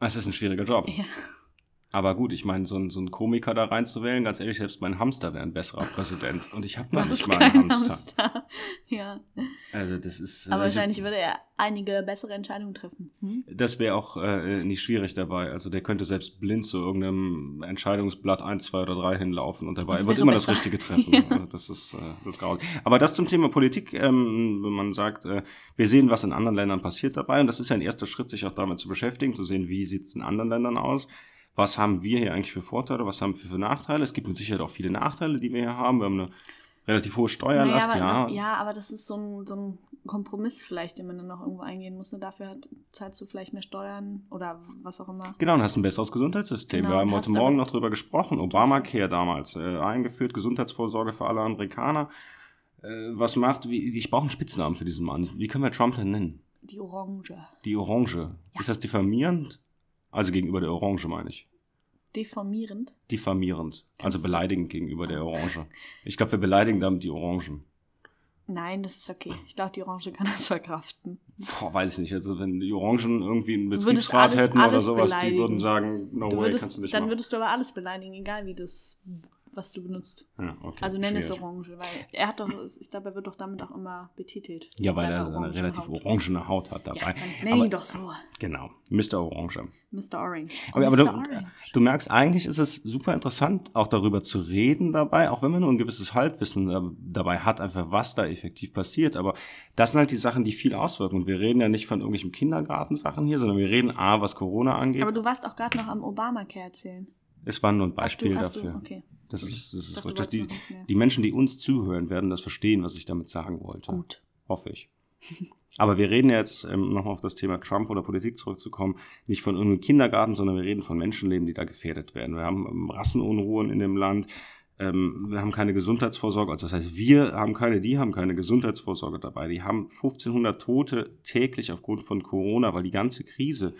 Es ist ein schwieriger Job. Ja. Aber gut, ich meine, so, ein, so einen Komiker da reinzuwählen, ganz ehrlich, selbst mein Hamster wäre ein besserer Präsident. Und ich habe noch nicht mal einen Hamster. Hamster. Ja. Also das ist. Aber also, wahrscheinlich würde er einige bessere Entscheidungen treffen. Hm? Das wäre auch äh, nicht schwierig dabei. Also der könnte selbst blind zu irgendeinem Entscheidungsblatt 1, 2 oder 3 hinlaufen und dabei wird immer besser. das Richtige treffen. ja. also das ist äh, das ist Aber das zum Thema Politik, ähm, wenn man sagt, äh, wir sehen, was in anderen Ländern passiert dabei. Und das ist ja ein erster Schritt, sich auch damit zu beschäftigen, zu sehen, wie sieht es in anderen Ländern aus was haben wir hier eigentlich für Vorteile, was haben wir für Nachteile. Es gibt mit Sicherheit auch viele Nachteile, die wir hier haben. Wir haben eine relativ hohe Steuerlast, naja, ja. Das, ja, aber das ist so ein, so ein Kompromiss vielleicht, den man dann noch irgendwo eingehen muss. Ne? Dafür zahlst du vielleicht mehr Steuern oder was auch immer. Genau, und hast ein besseres Gesundheitssystem. Genau, wir haben heute Morgen noch drüber gesprochen. Obamacare damals äh, eingeführt, Gesundheitsvorsorge für alle Amerikaner. Äh, was macht, wie, ich brauche einen Spitznamen für diesen Mann. Wie können wir Trump denn nennen? Die Orange. Die Orange. Ja. Ist das diffamierend? Also gegenüber der Orange meine ich. Deformierend? Diffamierend. Also beleidigend gegenüber der Orange. Ich glaube, wir beleidigen damit die Orangen. Nein, das ist okay. Ich glaube, die Orange kann das verkraften. Boah, weiß ich nicht. Also wenn die Orangen irgendwie einen Betriebsrat alles, hätten alles oder sowas, beleidigen. die würden sagen, no du way, würdest, kannst du nicht Dann machen. würdest du aber alles beleidigen, egal wie du es was du benutzt. Ja, okay. Also nenn es Orange, weil er hat doch, ich glaube, er wird doch damit auch immer betitelt. Ja, weil er eine relativ Haut. orangene Haut hat dabei. Ja, nenn ihn doch so. Genau, Mr. Orange. Mr. Orange. Aber, aber du, du, merkst, eigentlich ist es super interessant, auch darüber zu reden dabei, auch wenn man nur ein gewisses Halbwissen dabei hat, einfach was da effektiv passiert. Aber das sind halt die Sachen, die viel auswirken. Und wir reden ja nicht von irgendwelchen Kindergartensachen hier, sondern wir reden A, was Corona angeht. Aber du warst auch gerade noch am Obamacare erzählen. Es war nur ein Beispiel hast du, dafür. Du, okay. Das ist, das ist dass die, die Menschen, die uns zuhören, werden das verstehen, was ich damit sagen wollte. Gut. Hoffe ich. Aber wir reden jetzt, ähm, nochmal auf das Thema Trump oder Politik zurückzukommen, nicht von irgendeinem Kindergarten, sondern wir reden von Menschenleben, die da gefährdet werden. Wir haben ähm, Rassenunruhen in dem Land, ähm, wir haben keine Gesundheitsvorsorge, also das heißt, wir haben keine, die haben keine Gesundheitsvorsorge dabei. Die haben 1500 Tote täglich aufgrund von Corona, weil die ganze Krise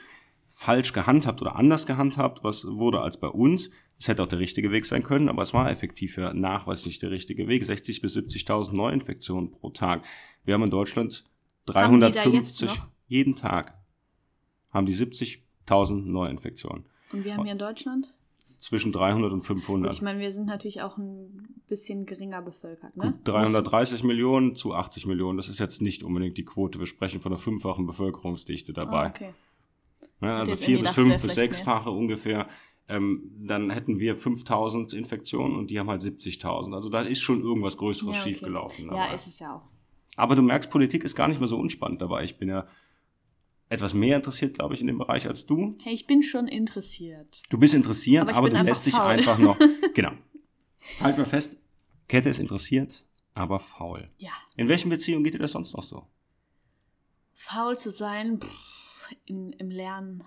falsch gehandhabt oder anders gehandhabt, was wurde als bei uns. Es hätte auch der richtige Weg sein können, aber es war effektiv ja nachweislich der richtige Weg. 60.000 bis 70.000 Neuinfektionen pro Tag. Wir haben in Deutschland 350 jeden Tag haben die 70.000 Neuinfektionen. Und wir haben hier in Deutschland? Zwischen 300 und 500. Gut, ich meine, wir sind natürlich auch ein bisschen geringer bevölkert. Ne? Gut, 330 Millionen zu 80 Millionen, das ist jetzt nicht unbedingt die Quote. Wir sprechen von einer fünffachen Bevölkerungsdichte dabei. Oh, okay. Ja, also vier bis fünf bis sechsfache ungefähr ähm, dann hätten wir 5000 Infektionen und die haben halt 70.000. Also da ist schon irgendwas Größeres ja, okay. schiefgelaufen. Ja, ist es ja auch. Aber du merkst, Politik ist gar nicht mehr so unspannend dabei. Ich bin ja etwas mehr interessiert, glaube ich, in dem Bereich als du. Hey, ich bin schon interessiert. Du bist interessiert, aber, aber du lässt dich einfach noch. genau. Halt mal fest, Kette ist interessiert, aber faul. Ja. In welchen Beziehungen geht dir das sonst noch so? Faul zu sein, pff, in, im Lernen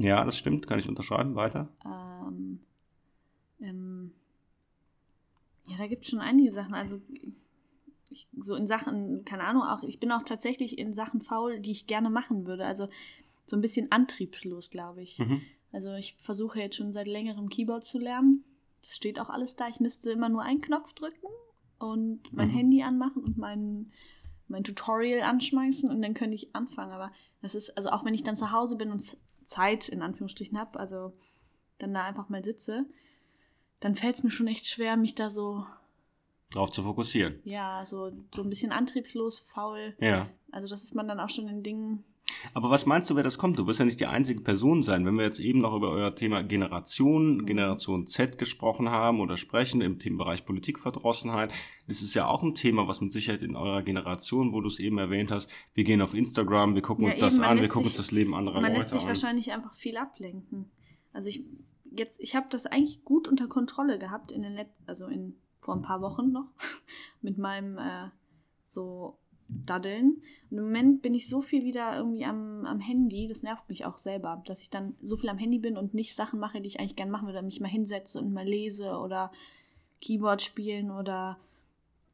ja, das stimmt, kann ich unterschreiben. Weiter. Ähm, ähm, ja, da gibt es schon einige Sachen. Also ich, so in Sachen, keine Ahnung, auch ich bin auch tatsächlich in Sachen faul, die ich gerne machen würde. Also so ein bisschen antriebslos, glaube ich. Mhm. Also ich versuche jetzt schon seit längerem Keyboard zu lernen. Das steht auch alles da. Ich müsste immer nur einen Knopf drücken und mein mhm. Handy anmachen und mein, mein Tutorial anschmeißen und dann könnte ich anfangen. Aber das ist, also auch wenn ich dann zu Hause bin und Zeit in Anführungsstrichen habe, also dann da einfach mal sitze, dann fällt es mir schon echt schwer, mich da so drauf zu fokussieren. Ja, so, so ein bisschen antriebslos, faul. Ja. Also das ist man dann auch schon in Dingen, aber was meinst du, wer das kommt? Du wirst ja nicht die einzige Person sein. Wenn wir jetzt eben noch über euer Thema Generation, mhm. Generation Z gesprochen haben oder sprechen im Themenbereich Politikverdrossenheit, das ist ja auch ein Thema, was mit Sicherheit in eurer Generation, wo du es eben erwähnt hast, wir gehen auf Instagram, wir gucken ja, uns eben, das an, wir gucken sich, uns das Leben anderer Leute an. Man lässt sich wahrscheinlich einfach viel ablenken. Also ich jetzt, ich habe das eigentlich gut unter Kontrolle gehabt in den Let also in vor ein paar Wochen noch mit meinem äh, so daddeln. Und im Moment bin ich so viel wieder irgendwie am, am Handy, das nervt mich auch selber, dass ich dann so viel am Handy bin und nicht Sachen mache, die ich eigentlich gerne machen würde, mich mal hinsetze und mal lese oder Keyboard spielen oder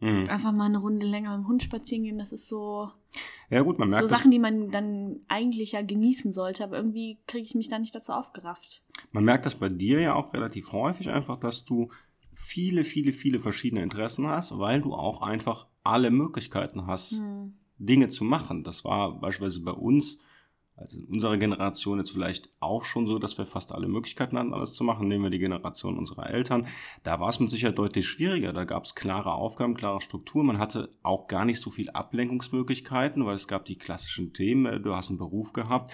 mhm. einfach mal eine Runde länger mit dem Hund spazieren gehen. Das ist so. Ja, gut, man merkt. So Sachen, die man dann eigentlich ja genießen sollte, aber irgendwie kriege ich mich da nicht dazu aufgerafft. Man merkt das bei dir ja auch relativ häufig einfach, dass du viele, viele, viele verschiedene Interessen hast, weil du auch einfach alle Möglichkeiten hast, hm. Dinge zu machen. Das war beispielsweise bei uns Also in unserer Generation jetzt vielleicht auch schon so, dass wir fast alle Möglichkeiten hatten, alles zu machen. Nehmen wir die Generation unserer Eltern. Da war es mit Sicherheit deutlich schwieriger. Da gab es klare Aufgaben, klare Strukturen. Man hatte auch gar nicht so viel Ablenkungsmöglichkeiten, weil es gab die klassischen Themen. Du hast einen Beruf gehabt.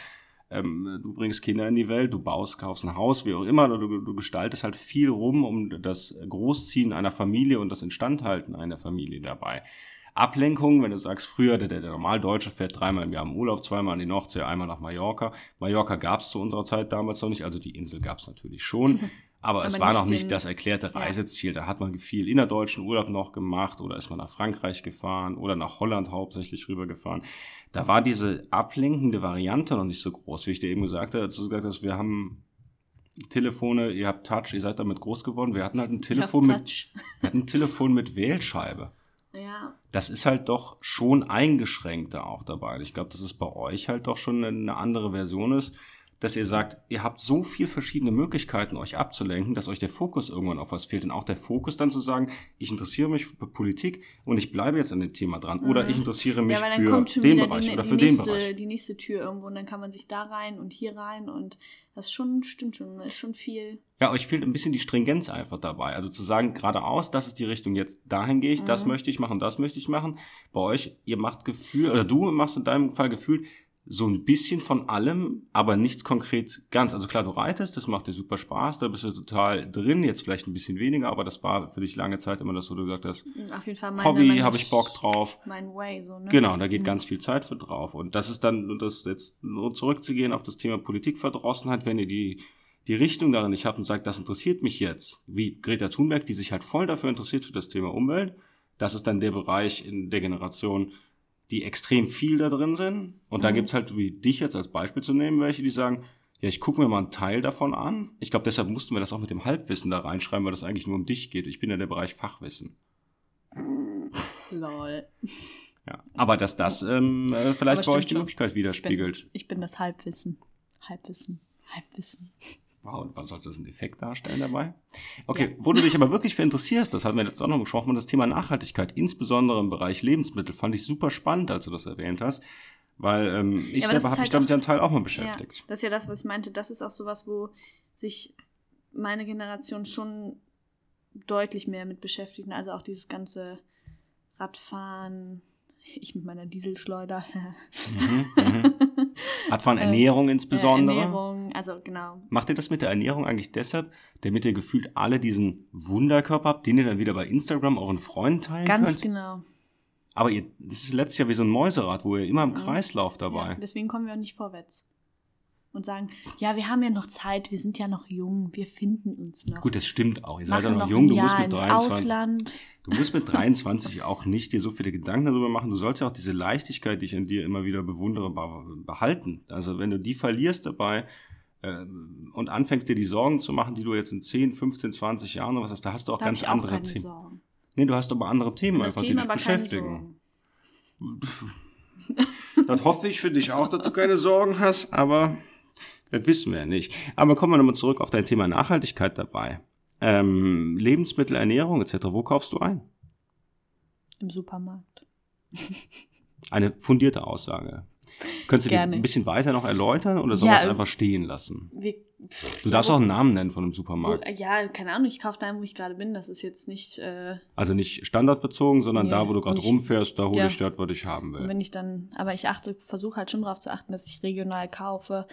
Ähm, du bringst Kinder in die Welt, du baust, kaufst ein Haus, wie auch immer, du, du gestaltest halt viel rum um das Großziehen einer Familie und das Instandhalten einer Familie dabei. Ablenkung, wenn du sagst, früher der, der Normaldeutsche fährt dreimal im Jahr im Urlaub, zweimal in die Nordsee, einmal nach Mallorca. Mallorca gab es zu unserer Zeit damals noch nicht, also die Insel gab es natürlich schon. Aber, aber es war noch nicht das erklärte Reiseziel. Ja. Da hat man viel innerdeutschen Urlaub noch gemacht oder ist man nach Frankreich gefahren oder nach Holland hauptsächlich rübergefahren. Da war diese ablenkende Variante noch nicht so groß, wie ich dir eben gesagt habe. Als du gesagt hast, wir haben Telefone, ihr habt Touch, ihr seid damit groß geworden. Wir hatten halt ein Telefon mit, wir hatten ein Telefon mit Wählscheibe. Ja. Das ist halt doch schon eingeschränkter auch dabei. Ich glaube, dass es bei euch halt doch schon eine andere Version ist, dass ihr sagt, ihr habt so viel verschiedene Möglichkeiten, euch abzulenken, dass euch der Fokus irgendwann auf was fehlt. Und auch der Fokus dann zu sagen, ich interessiere mich für Politik und ich bleibe jetzt an dem Thema dran. Mhm. Oder ich interessiere mich ja, für den Bereich die, oder die für nächste, den Bereich. Die nächste Tür irgendwo und dann kann man sich da rein und hier rein und das schon, stimmt schon, ist schon viel. Ja, euch fehlt ein bisschen die Stringenz einfach dabei. Also zu sagen, geradeaus, das ist die Richtung, jetzt dahin gehe ich, mhm. das möchte ich machen, das möchte ich machen. Bei euch, ihr macht Gefühl, oder du machst in deinem Fall Gefühl, so ein bisschen von allem, aber nichts konkret ganz. Also klar, du reitest, das macht dir super Spaß, da bist du total drin, jetzt vielleicht ein bisschen weniger, aber das war für dich lange Zeit immer das, wo du gesagt hast, Auf jeden Fall meine, Hobby, habe ich Bock drauf. Mein Way, so, ne? Genau, da geht mhm. ganz viel Zeit für drauf. Und das ist dann, das jetzt nur zurückzugehen auf das Thema Politikverdrossenheit, wenn ihr die, die Richtung darin nicht habt und sagt, das interessiert mich jetzt, wie Greta Thunberg, die sich halt voll dafür interessiert für das Thema Umwelt, das ist dann der Bereich in der Generation, die extrem viel da drin sind. Und mhm. dann gibt's halt, wie dich jetzt als Beispiel zu nehmen, welche, die sagen, ja, ich gucke mir mal einen Teil davon an. Ich glaube, deshalb mussten wir das auch mit dem Halbwissen da reinschreiben, weil das eigentlich nur um dich geht. Ich bin ja der Bereich Fachwissen. Lol. Ja, aber dass das ähm, äh, vielleicht bei euch die Möglichkeit widerspiegelt. Ich bin, ich bin das Halbwissen. Halbwissen. Halbwissen. Wow, und was soll das einen Effekt darstellen dabei? Okay, ja. wo du dich aber wirklich für interessierst, das hatten wir jetzt auch noch besprochen, das Thema Nachhaltigkeit, insbesondere im Bereich Lebensmittel, fand ich super spannend, als du das erwähnt hast. Weil ähm, ich ja, selber habe halt mich damit ja einen Teil auch mal beschäftigt. Ja, das ist ja das, was ich meinte. Das ist auch sowas, wo sich meine Generation schon deutlich mehr mit beschäftigt. Also auch dieses ganze Radfahren, ich mit meiner Dieselschleuder. mhm, mhm. Radfahren, Ernährung äh, insbesondere. Ernährung, also genau. Macht ihr das mit der Ernährung eigentlich deshalb, damit ihr gefühlt alle diesen Wunderkörper habt, den ihr dann wieder bei Instagram euren Freunden teilen Ganz könnt? Ganz genau. Aber ihr, das ist letztlich ja wie so ein Mäuserad, wo ihr immer im mhm. Kreis lauft dabei. Ja, deswegen kommen wir auch nicht vorwärts und sagen, ja, wir haben ja noch Zeit, wir sind ja noch jung, wir finden uns noch. Gut, das stimmt auch. Ihr seid ja noch, noch jung, du musst mit 23. Ausland. Du musst mit 23 auch nicht dir so viele Gedanken darüber machen. Du sollst ja auch diese Leichtigkeit, die ich in dir immer wieder bewundere, behalten. Also wenn du die verlierst dabei äh, und anfängst dir die Sorgen zu machen, die du jetzt in 10, 15, 20 Jahren oder was hast, da hast du auch da ganz andere auch Themen. Sorgen. Nee, du hast aber andere Themen einfach, Themen, die dich beschäftigen. das hoffe ich für dich auch, dass du keine Sorgen hast, aber das wissen wir ja nicht. Aber kommen wir nochmal zurück auf dein Thema Nachhaltigkeit dabei. Ähm, Lebensmittel, Ernährung etc. Wo kaufst du ein? Im Supermarkt. Eine fundierte Aussage. Könntest du die ein bisschen weiter noch erläutern oder soll ja, man es einfach stehen lassen? Wir, du darfst auch einen Namen nennen von einem Supermarkt. Wo, ja, keine Ahnung, ich kaufe da, wo ich gerade bin. Das ist jetzt nicht. Äh, also nicht standardbezogen, sondern nee, da, wo du gerade rumfährst, da hole ja, ich dort, was ich haben will. Wenn ich dann, aber ich achte, versuche halt schon darauf zu achten, dass ich regional kaufe,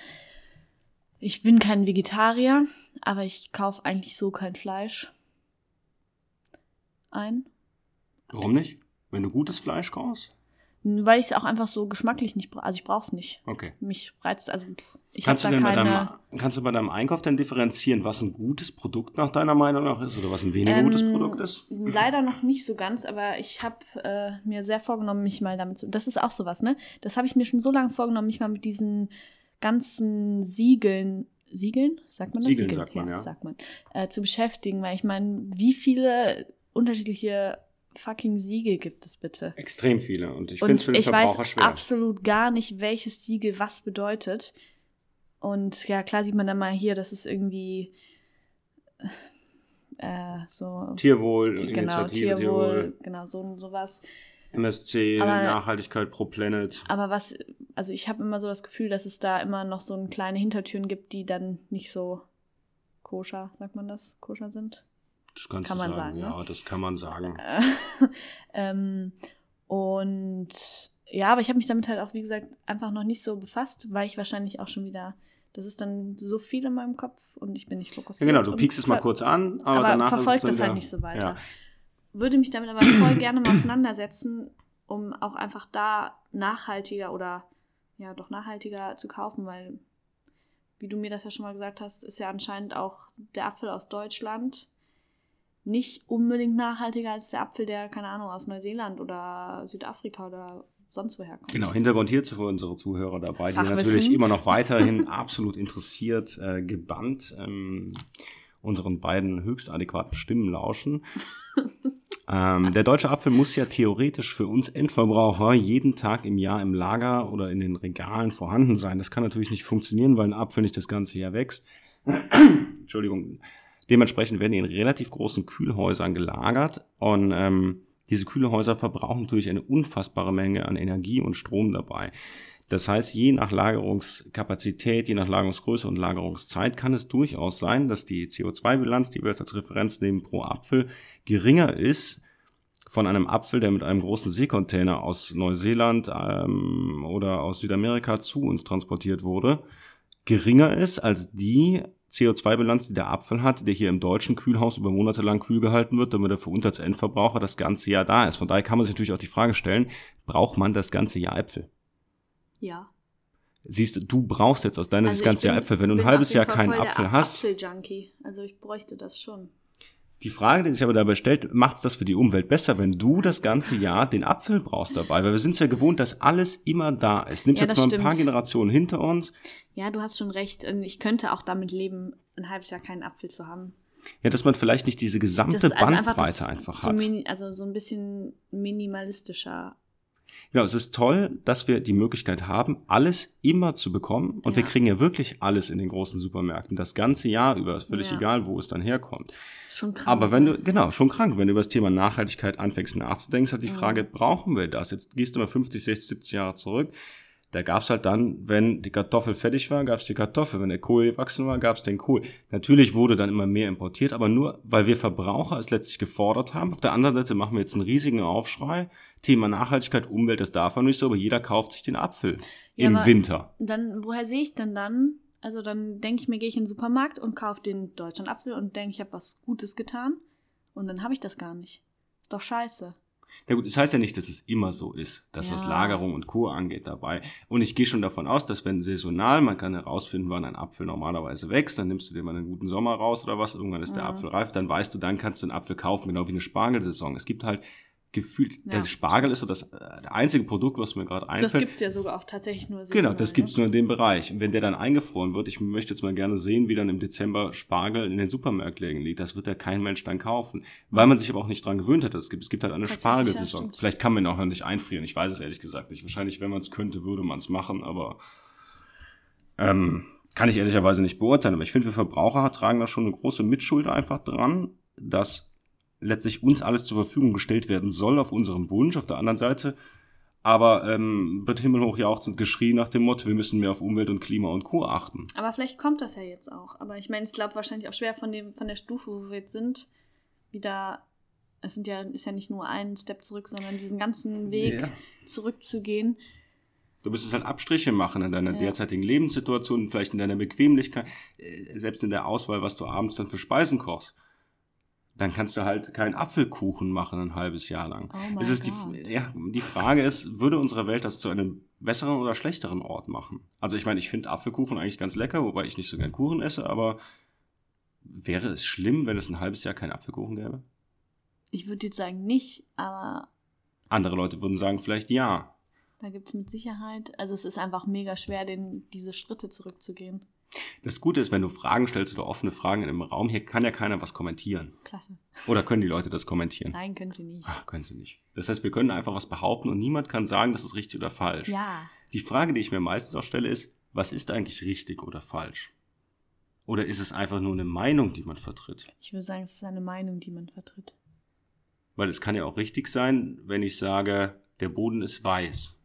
ich bin kein Vegetarier, aber ich kaufe eigentlich so kein Fleisch ein. Warum nicht? Wenn du gutes Fleisch kaufst? Weil ich es auch einfach so geschmacklich nicht brauche. Also ich brauche es nicht. Okay. Mich reizt, also ich kannst du denn keine... bei deinem, kannst du bei deinem Einkauf dann differenzieren, was ein gutes Produkt nach deiner Meinung nach ist oder was ein weniger ähm, gutes Produkt ist? Leider noch nicht so ganz, aber ich habe äh, mir sehr vorgenommen, mich mal damit zu. Das ist auch sowas, ne? Das habe ich mir schon so lange vorgenommen, mich mal mit diesen ganzen Siegeln, Siegeln, sagt man das? Siegeln, Siegeln? sagt man, ja. ja. Sagt man, äh, zu beschäftigen, weil ich meine, wie viele unterschiedliche fucking Siegel gibt es bitte? Extrem viele und ich finde es für den Verbraucher schwer. Ich weiß absolut gar nicht, welches Siegel was bedeutet. Und ja, klar sieht man dann mal hier, dass es irgendwie äh, so Tierwohl, genau, Tierwohl, Tierwohl, genau so sowas. MSC, Aber- Nachhaltigkeit pro Planet. Aber was, also ich habe immer so das Gefühl, dass es da immer noch so kleine Hintertüren gibt, die dann nicht so koscher, sagt man das, koscher sind. Das kannst Kann du man sagen, sagen, ne? ja, das kann man sagen. Äh, ähm, und ja, aber ich habe mich damit halt auch, wie gesagt, einfach noch nicht so befasst, weil ich wahrscheinlich auch schon wieder, das ist dann so viel in meinem Kopf und ich bin nicht Ja, fokussiert. genau, du piekst es mal kurz an, aber, Aber, danach verfolgt ist es das dann halt wieder- nicht so weiter. Ja. Würde mich damit aber voll gerne mal auseinandersetzen, um auch einfach da nachhaltiger oder ja doch nachhaltiger zu kaufen, weil, wie du mir das ja schon mal gesagt hast, ist ja anscheinend auch der Apfel aus Deutschland nicht unbedingt nachhaltiger als der Apfel, der, keine Ahnung, aus Neuseeland oder Südafrika oder sonst woher kommt. Genau, Hintergrund hierzu für unsere Zuhörer dabei, die natürlich immer noch weiterhin absolut interessiert, äh, gebannt ähm, unseren beiden höchst adäquaten Stimmen lauschen. ähm, der deutsche Apfel muss ja theoretisch für uns Endverbraucher jeden Tag im Jahr im Lager oder in den Regalen vorhanden sein. Das kann natürlich nicht funktionieren, weil ein Apfel nicht das ganze Jahr wächst. Entschuldigung. Dementsprechend werden die in relativ großen Kühlhäusern gelagert und ähm, diese Kühlhäuser verbrauchen natürlich eine unfassbare Menge an Energie und Strom dabei. Das heißt, je nach Lagerungskapazität, je nach Lagerungsgröße und Lagerungszeit kann es durchaus sein, dass die CO2-Bilanz, die wir jetzt als Referenz nehmen pro Apfel, geringer ist von einem Apfel, der mit einem großen Seekontainer aus Neuseeland ähm, oder aus Südamerika zu uns transportiert wurde, geringer ist als die CO2-Bilanz, die der Apfel hat, der hier im deutschen Kühlhaus über Monate lang kühl gehalten wird, damit er für uns als Endverbraucher das ganze Jahr da ist. Von daher kann man sich natürlich auch die Frage stellen, braucht man das ganze Jahr Äpfel? Ja. Siehst du, du brauchst jetzt aus deiner Also Sicht ich das ganze Jahr bin- Äpfel. Wenn du ein bin halbes Jahr keinen Apfel hast, Apfel-Junkie. Also ich bräuchte das schon. Die Frage, die sich aber dabei stellt, macht's das für die Umwelt besser, wenn du das ganze Jahr den Apfel brauchst dabei? Weil wir sind ja gewohnt, dass alles immer da ist. Nimmst Ja, jetzt das mal ein paar. Generationen hinter uns. Ja, du hast schon recht. Und Ich könnte auch damit leben, ein halbes Jahr keinen Apfel zu haben. Ja, dass man vielleicht nicht diese gesamte Das ist also einfach, Bandbreite das einfach so hat. mini- also so ein bisschen minimalistischer. Genau, es ist toll, dass wir die Möglichkeit haben, alles immer zu bekommen. Und wir Ja. kriegen ja wirklich alles in den großen Supermärkten, das ganze Jahr über. Ist völlig Ja. egal, wo es dann herkommt. Schon krass. Aber wenn du, genau, schon krank, wenn du über das Thema Nachhaltigkeit anfängst nachzudenken, ist halt die Mhm. Frage, brauchen wir das? Jetzt gehst du mal 50, 60, 70 Jahre zurück. Da gab's halt dann, wenn die Kartoffel fertig war, gab's die Kartoffel. Wenn der Kohl gewachsen war, gab's den Kohl. Natürlich wurde dann immer mehr importiert, aber nur, weil wir Verbraucher es letztlich gefordert haben. Auf der anderen Seite machen wir jetzt einen riesigen Aufschrei. Thema Nachhaltigkeit, Umwelt, das darf man nicht so, aber jeder kauft sich den Apfel Ja, im Winter. Dann, woher sehe ich denn dann? Also dann denke ich mir, gehe ich in den Supermarkt und kaufe den Deutschlandapfel und denke, ich habe was Gutes getan. Und dann habe ich das gar nicht. Ist doch scheiße. Ja gut, das heißt ja nicht, dass es immer so ist, dass was Ja. Lagerung und Co. angeht dabei. Und ich gehe schon davon aus, dass wenn saisonal, man kann herausfinden, wann ein Apfel normalerweise wächst, dann nimmst du dir mal einen guten Sommer raus oder was, irgendwann ist der Ja. Apfel reif, dann weißt du, dann kannst du den Apfel kaufen, genau wie eine Spargelsaison. Es gibt halt gefühlt, Ja. der Spargel ist so das äh, einzige Produkt, was mir gerade Das einfällt. gibt es ja sogar auch tatsächlich nur Genau, saisonal, das ne? gibt's nur in dem Bereich. Und wenn der dann eingefroren wird, ich möchte jetzt mal gerne sehen, wie dann im Dezember Spargel in den Supermärkten liegt. Das wird ja kein Mensch dann kaufen. Weil man sich aber auch nicht dran gewöhnt hat. Es gibt, es gibt halt eine Spargelsaison. ja. Vielleicht kann man ihn auch noch nicht einfrieren. Ich weiß es ehrlich gesagt nicht. Wahrscheinlich, wenn man es könnte, würde man es machen, aber ähm, kann ich ehrlicherweise nicht beurteilen. Aber ich finde, wir Verbraucher tragen da schon eine große Mitschuld einfach dran, dass letztlich uns alles zur Verfügung gestellt werden soll auf unserem Wunsch. Auf der anderen Seite aber ähm, wird himmelhoch jauchzend geschrien nach dem Motto, wir müssen mehr auf Umwelt und Klima und Co. achten. Aber vielleicht kommt das ja jetzt auch. Aber ich meine, ich glaube wahrscheinlich auch schwer von, dem, von der Stufe, wo wir jetzt sind, wieder. Es sind ja, ist ja nicht nur ein Step zurück, sondern diesen ganzen Weg Ja. zurückzugehen. Du müsstest halt Abstriche machen in deiner Ja. derzeitigen Lebenssituation, vielleicht in deiner Bequemlichkeit, äh, selbst in der Auswahl, was du abends dann für Speisen kochst. Dann kannst du halt keinen Apfelkuchen machen ein halbes Jahr lang. Oh es ist die, ja, die Frage ist, würde unsere Welt das zu einem besseren oder schlechteren Ort machen? Also ich meine, ich finde Apfelkuchen eigentlich ganz lecker, wobei ich nicht so gern Kuchen esse, aber wäre es schlimm, wenn es ein halbes Jahr keinen Apfelkuchen gäbe? Ich würde jetzt sagen nicht, aber Andere Leute würden sagen vielleicht ja. da gibt es mit Sicherheit. Also es ist einfach mega schwer, den, diese Schritte zurückzugehen. Das Gute ist, wenn du Fragen stellst oder offene Fragen in einem Raum, hier kann ja keiner was kommentieren. Klasse. Oder können die Leute das kommentieren? Nein, können sie nicht. Ah, können sie nicht. Das heißt, wir können einfach was behaupten und niemand kann sagen, das ist richtig oder falsch. Ja. Die Frage, die ich mir meistens auch stelle, ist, was ist eigentlich richtig oder falsch? Oder ist es einfach nur eine Meinung, die man vertritt? Ich würde sagen, es ist eine Meinung, die man vertritt. Weil es kann ja auch richtig sein, wenn ich sage, der Boden ist weiß.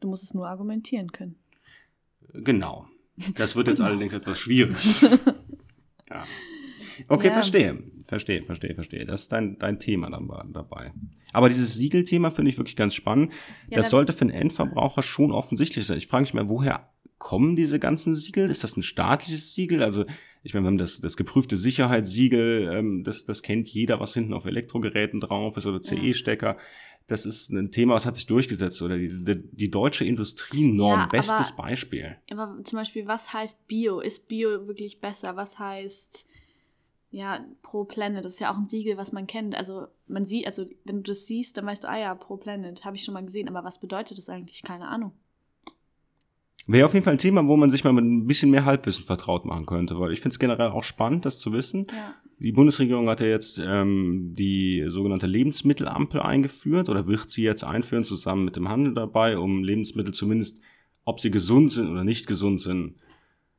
Du musst es nur argumentieren können. Genau. Das wird jetzt allerdings etwas schwierig. Ja. Okay, Ja. verstehe. Verstehe, verstehe, verstehe. Das ist dein, dein Thema dann dabei. Aber dieses Siegelthema finde ich wirklich ganz spannend. Ja, das da- sollte für den Endverbraucher schon offensichtlich sein. Ich frage mich mal, woher kommen diese ganzen Siegel? Ist das ein staatliches Siegel? Also, ich meine, wir haben das, das geprüfte Sicherheitssiegel, ähm, das, das kennt jeder, was hinten auf Elektrogeräten drauf ist oder CE-Stecker. Das ist ein Thema, was hat sich durchgesetzt. Oder die, die, die deutsche Industrienorm, Ja, bestes aber- Beispiel. Aber zum Beispiel, was heißt Bio? Ist Bio wirklich besser? Was heißt ja Pro Planet? Das ist ja auch ein Siegel, was man kennt. Also man sieht, also wenn du das siehst, dann weißt du, ah ja, Pro Planet, habe ich schon mal gesehen. Aber was bedeutet das eigentlich? Keine Ahnung. Wäre auf jeden Fall ein Thema, wo man sich mal mit ein bisschen mehr Halbwissen vertraut machen könnte, weil ich finde es generell auch spannend, das zu wissen. Ja. Die Bundesregierung hat ja jetzt ähm, die sogenannte Lebensmittelampel eingeführt oder wird sie jetzt einführen, zusammen mit dem Handel dabei, um Lebensmittel zumindest, ob sie gesund sind oder nicht gesund sind,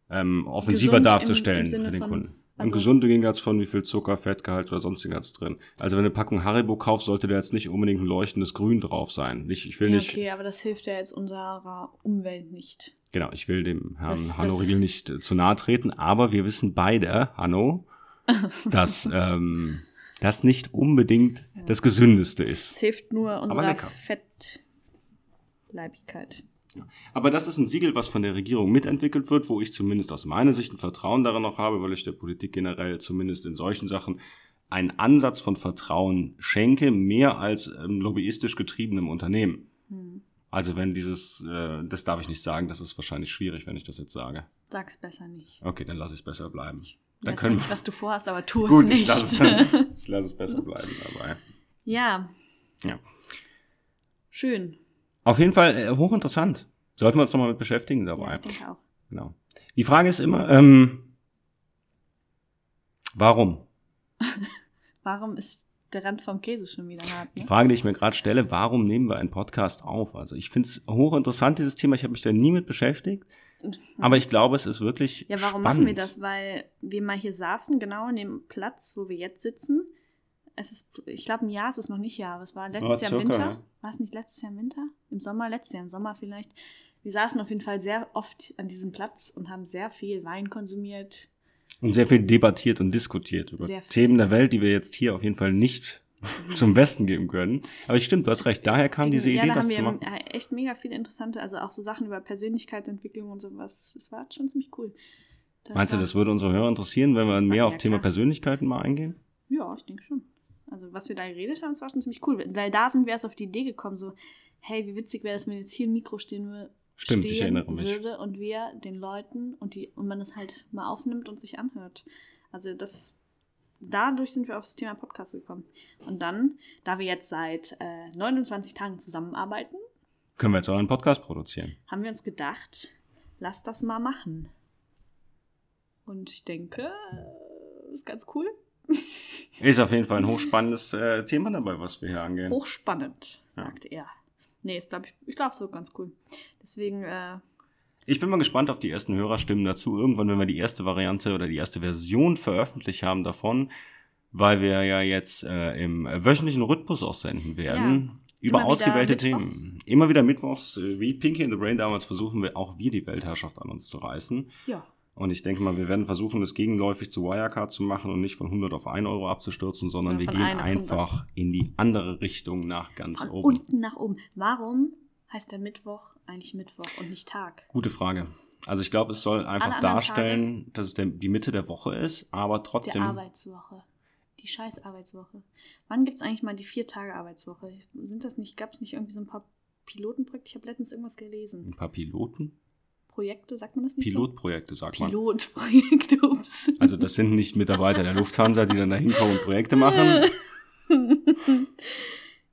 ähm, offensiver Gesund im- darzustellen im Sinne für den Kunden. Also- Im gesunden ging jetzt von wie viel Zucker, Fettgehalt oder sonstiges drin. Also wenn du eine Packung Haribo kaufst, sollte da jetzt nicht unbedingt ein leuchtendes Grün drauf sein. Ich, ich will ja, nicht, okay, aber das hilft ja jetzt unserer Umwelt nicht. Genau, ich will dem Herrn Das- Hanno das- Riegel nicht äh, zu nahe treten, aber wir wissen beide, Hanno, dass ähm, das nicht unbedingt das Gesündeste ist. Es hilft nur unserer lecker. Aber das ist ein Siegel, was von der Regierung mitentwickelt wird, wo ich zumindest aus meiner Sicht ein Vertrauen daran noch habe, weil ich der Politik generell zumindest in solchen Sachen einen Ansatz von Vertrauen schenke, mehr als ähm, lobbyistisch getriebenem Unternehmen. Hm. Also wenn dieses, äh, das darf ich nicht sagen, das ist wahrscheinlich schwierig, wenn ich das jetzt sage. Sag's besser nicht. Okay, dann lasse ich es besser bleiben. Ich Dann weiß können nicht, was du vorhast, aber tu Gut, es nicht. ich lasse es, dann, ich lasse es besser bleiben dabei. ja, Ja. schön. Auf jeden Fall äh, hochinteressant. Sollten wir uns nochmal mit beschäftigen dabei. Ja, ich denke auch. Genau. Die Frage ist immer, ähm, warum? Warum ist der Rand vom Käse schon wieder hart? Die Ne? Frage, die ich mir gerade stelle, warum nehmen wir einen Podcast auf? Also ich finde es hochinteressant, dieses Thema. Ich habe mich da nie mit beschäftigt. Aber ich glaube, es ist wirklich Ja, warum spannend. machen wir das? Weil wir mal hier saßen, genau in dem Platz, wo wir jetzt sitzen. Es ist, ich glaube, ein Jahr ist es noch nicht Jahr. aber Es war letztes Ja, Jahr im Winter. ja. War es nicht letztes Jahr im Winter? Im Sommer? Letztes Jahr im Sommer vielleicht. Wir saßen auf jeden Fall sehr oft an diesem Platz und haben sehr viel Wein konsumiert. Und sehr viel debattiert und diskutiert über. Themen der Welt, die wir jetzt hier auf jeden Fall nicht zum Besten geben können. Aber stimmt, du hast recht. Daher kam diese ja, Idee, da das haben zu wir machen. echt mega viele interessante, also auch so Sachen über Persönlichkeitsentwicklung und sowas. Es war schon ziemlich cool. Das Meinst du, das würde unsere Hörer interessieren, wenn wir mehr auf Thema klar. Persönlichkeiten mal eingehen? Ja, ich denke schon. Also, was wir da geredet haben, das war schon ziemlich cool. Weil da sind wir erst auf die Idee gekommen, so, hey, wie witzig wäre das, wenn jetzt hier ein Mikro stehen, würde, Stimmt, ich erinnere mich. würde und wir den Leuten und, die, und man es halt mal aufnimmt und sich anhört. Also, das, dadurch sind wir auf das Thema Podcast gekommen. Und dann, da wir jetzt seit äh, 29 Tagen zusammenarbeiten, Können wir jetzt auch einen Podcast produzieren? haben wir uns gedacht, lass das mal machen. Und ich denke, äh, ist ganz cool. Ist auf jeden Fall ein hochspannendes äh, Thema dabei, was wir hier angehen. Hochspannend, Ja. sagte er. Nee, ist, glaub ich, ich glaube, es wird ganz cool. Deswegen, äh, Ich bin mal gespannt auf die ersten Hörerstimmen dazu. Irgendwann, wenn wir die erste Variante oder die erste Version veröffentlicht haben davon, weil wir ja jetzt äh, im wöchentlichen Rhythmus auch senden werden. Über Immer ausgewählte. Themen. Immer wieder mittwochs, äh, wie Pinky in the Brain damals versuchen wir auch wir die Weltherrschaft an uns zu reißen. ja. Und ich denke mal, wir werden versuchen, das gegenläufig zu Wirecard zu machen und nicht von 100 auf 1 Euro abzustürzen, sondern Ja, wir gehen 1 auf 100. einfach in die andere Richtung nach ganz Von oben. unten nach oben. Warum heißt der Mittwoch eigentlich Mittwoch und nicht Tag? Gute Frage. Also ich glaube, es soll einfach darstellen, dass es der, die Mitte der Woche ist, aber trotzdem. Arbeitswoche. Die scheiß Arbeitswoche. Wann gibt es eigentlich mal die vier Tage Arbeitswoche? Sind das nicht, gab es nicht irgendwie so ein paar Pilotenprojekte? Ich habe letztens irgendwas gelesen. Ein paar Piloten? Projekte, sagt man das nicht Pilotprojekte, sagt man. Pilotprojekte, ups. Also das sind nicht Mitarbeiter der Lufthansa, die dann da hinkommen und Projekte machen.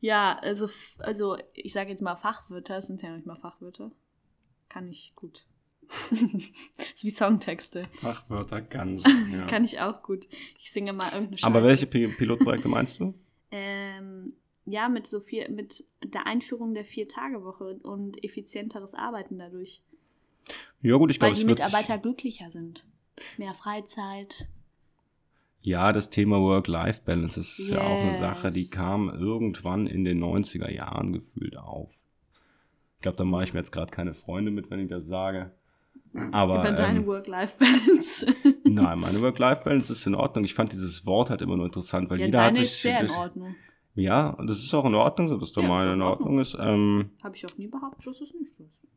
ja, also, also ich sage jetzt mal Fachwörter, es sind ja nicht mal Fachwörter. Kann ich gut. ist wie Songtexte. Fachwörter ganz. Ja. Kann ich auch gut. Ich singe mal irgendeine Scheiße. Aber welche Pi- Pilotprojekte meinst du? Ähm, ja, mit so viel, mit der Einführung der Vier-Tage-Woche und effizienteres Arbeiten dadurch. Ja gut, ich Weil glaube, die es wird Mitarbeiter glücklicher sind. Mehr Freizeit. Ja, das Thema Work-Life-Balance ist yes. ja auch eine Sache, die kam irgendwann in den 90er Jahren gefühlt auf. Ich glaube, da mache ich mir jetzt gerade keine Freunde mit, wenn ich das sage. Aber, Über deine ähm, Work-Life-Balance. nein, meine Work-Life-Balance ist in Ordnung. Ich fand dieses Wort halt immer nur interessant, weil ja, jeder hat sich. Ist sehr in Ordnung. Ja, und das ist auch in Ordnung, so dass der ja, meine in Ordnung, Ordnung ist. Ähm, Habe ich auch nie behauptet, dass es nicht ist.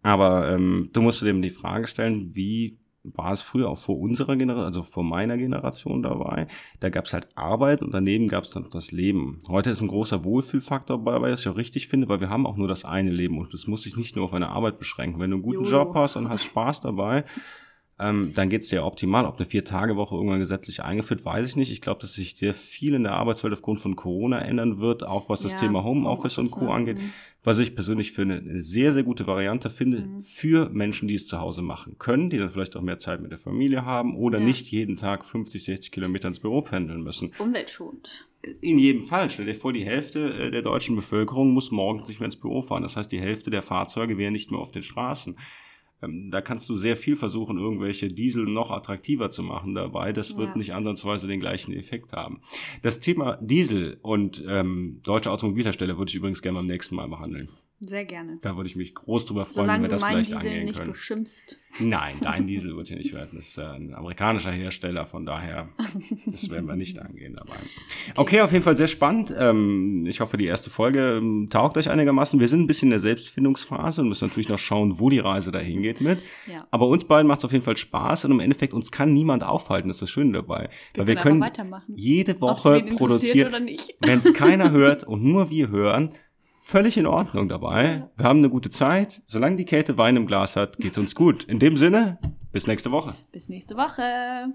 Aber ähm, du musst dir eben die Frage stellen, wie war es früher auch vor unserer Generation, also vor meiner Generation dabei. Da gab es halt Arbeit und daneben gab es dann das Leben. Heute ist ein großer Wohlfühlfaktor dabei, was ich auch richtig finde, weil wir haben auch nur das eine Leben und das muss sich nicht nur auf eine Arbeit beschränken. Wenn du einen guten Jojo. Job hast und hast Spaß dabei, ähm, dann geht's dir optimal. Ob eine Vier-Tage-Woche irgendwann gesetzlich eingeführt, weiß ich nicht. Ich glaube, dass sich sehr viel in der Arbeitswelt aufgrund von Corona ändern wird, auch was das ja, Thema Homeoffice und Co. angeht. Mhm. Was ich persönlich für eine, eine sehr, sehr gute Variante finde mhm. für Menschen, die es zu Hause machen können, die dann vielleicht auch mehr Zeit mit der Familie haben oder ja. nicht jeden Tag 50, 60 Kilometer ins Büro pendeln müssen. Umweltschonend. In jedem Fall. Stell dir vor, die Hälfte äh, der deutschen Bevölkerung muss morgens nicht mehr ins Büro fahren. Das heißt, die Hälfte der Fahrzeuge wäre nicht mehr auf den Straßen. Ähm, da kannst du sehr viel versuchen, irgendwelche Diesel noch attraktiver zu machen dabei. Das wird ja. nicht andersweise den gleichen Effekt haben. Das Thema Diesel und ähm, deutsche Automobilhersteller würde ich übrigens gerne beim nächsten Mal behandeln. Sehr gerne. Da würde ich mich groß drüber freuen, Solange wenn wir das vielleicht Diesel angehen nicht können. Beschimpfst. Nein, dein Diesel wird hier nicht werden. Das ist ein amerikanischer Hersteller, von daher, das werden wir nicht angehen dabei. Okay, auf jeden Fall sehr spannend. Ähm, ich hoffe, die erste Folge ähm, taugt euch einigermaßen. Wir sind ein bisschen in der Selbstfindungsphase und müssen natürlich noch schauen, wo die Reise dahin geht mit. Ja. Aber uns beiden macht es auf jeden Fall Spaß und im Endeffekt uns kann niemand aufhalten. Das ist das Schöne dabei. Wir Weil wir können jede Woche produzieren, wenn es keiner hört und nur wir hören völlig in Ordnung dabei. Wir haben eine gute Zeit. Solange die Käthe Wein im Glas hat, geht's uns gut. In dem Sinne, bis nächste Woche. Bis nächste Woche.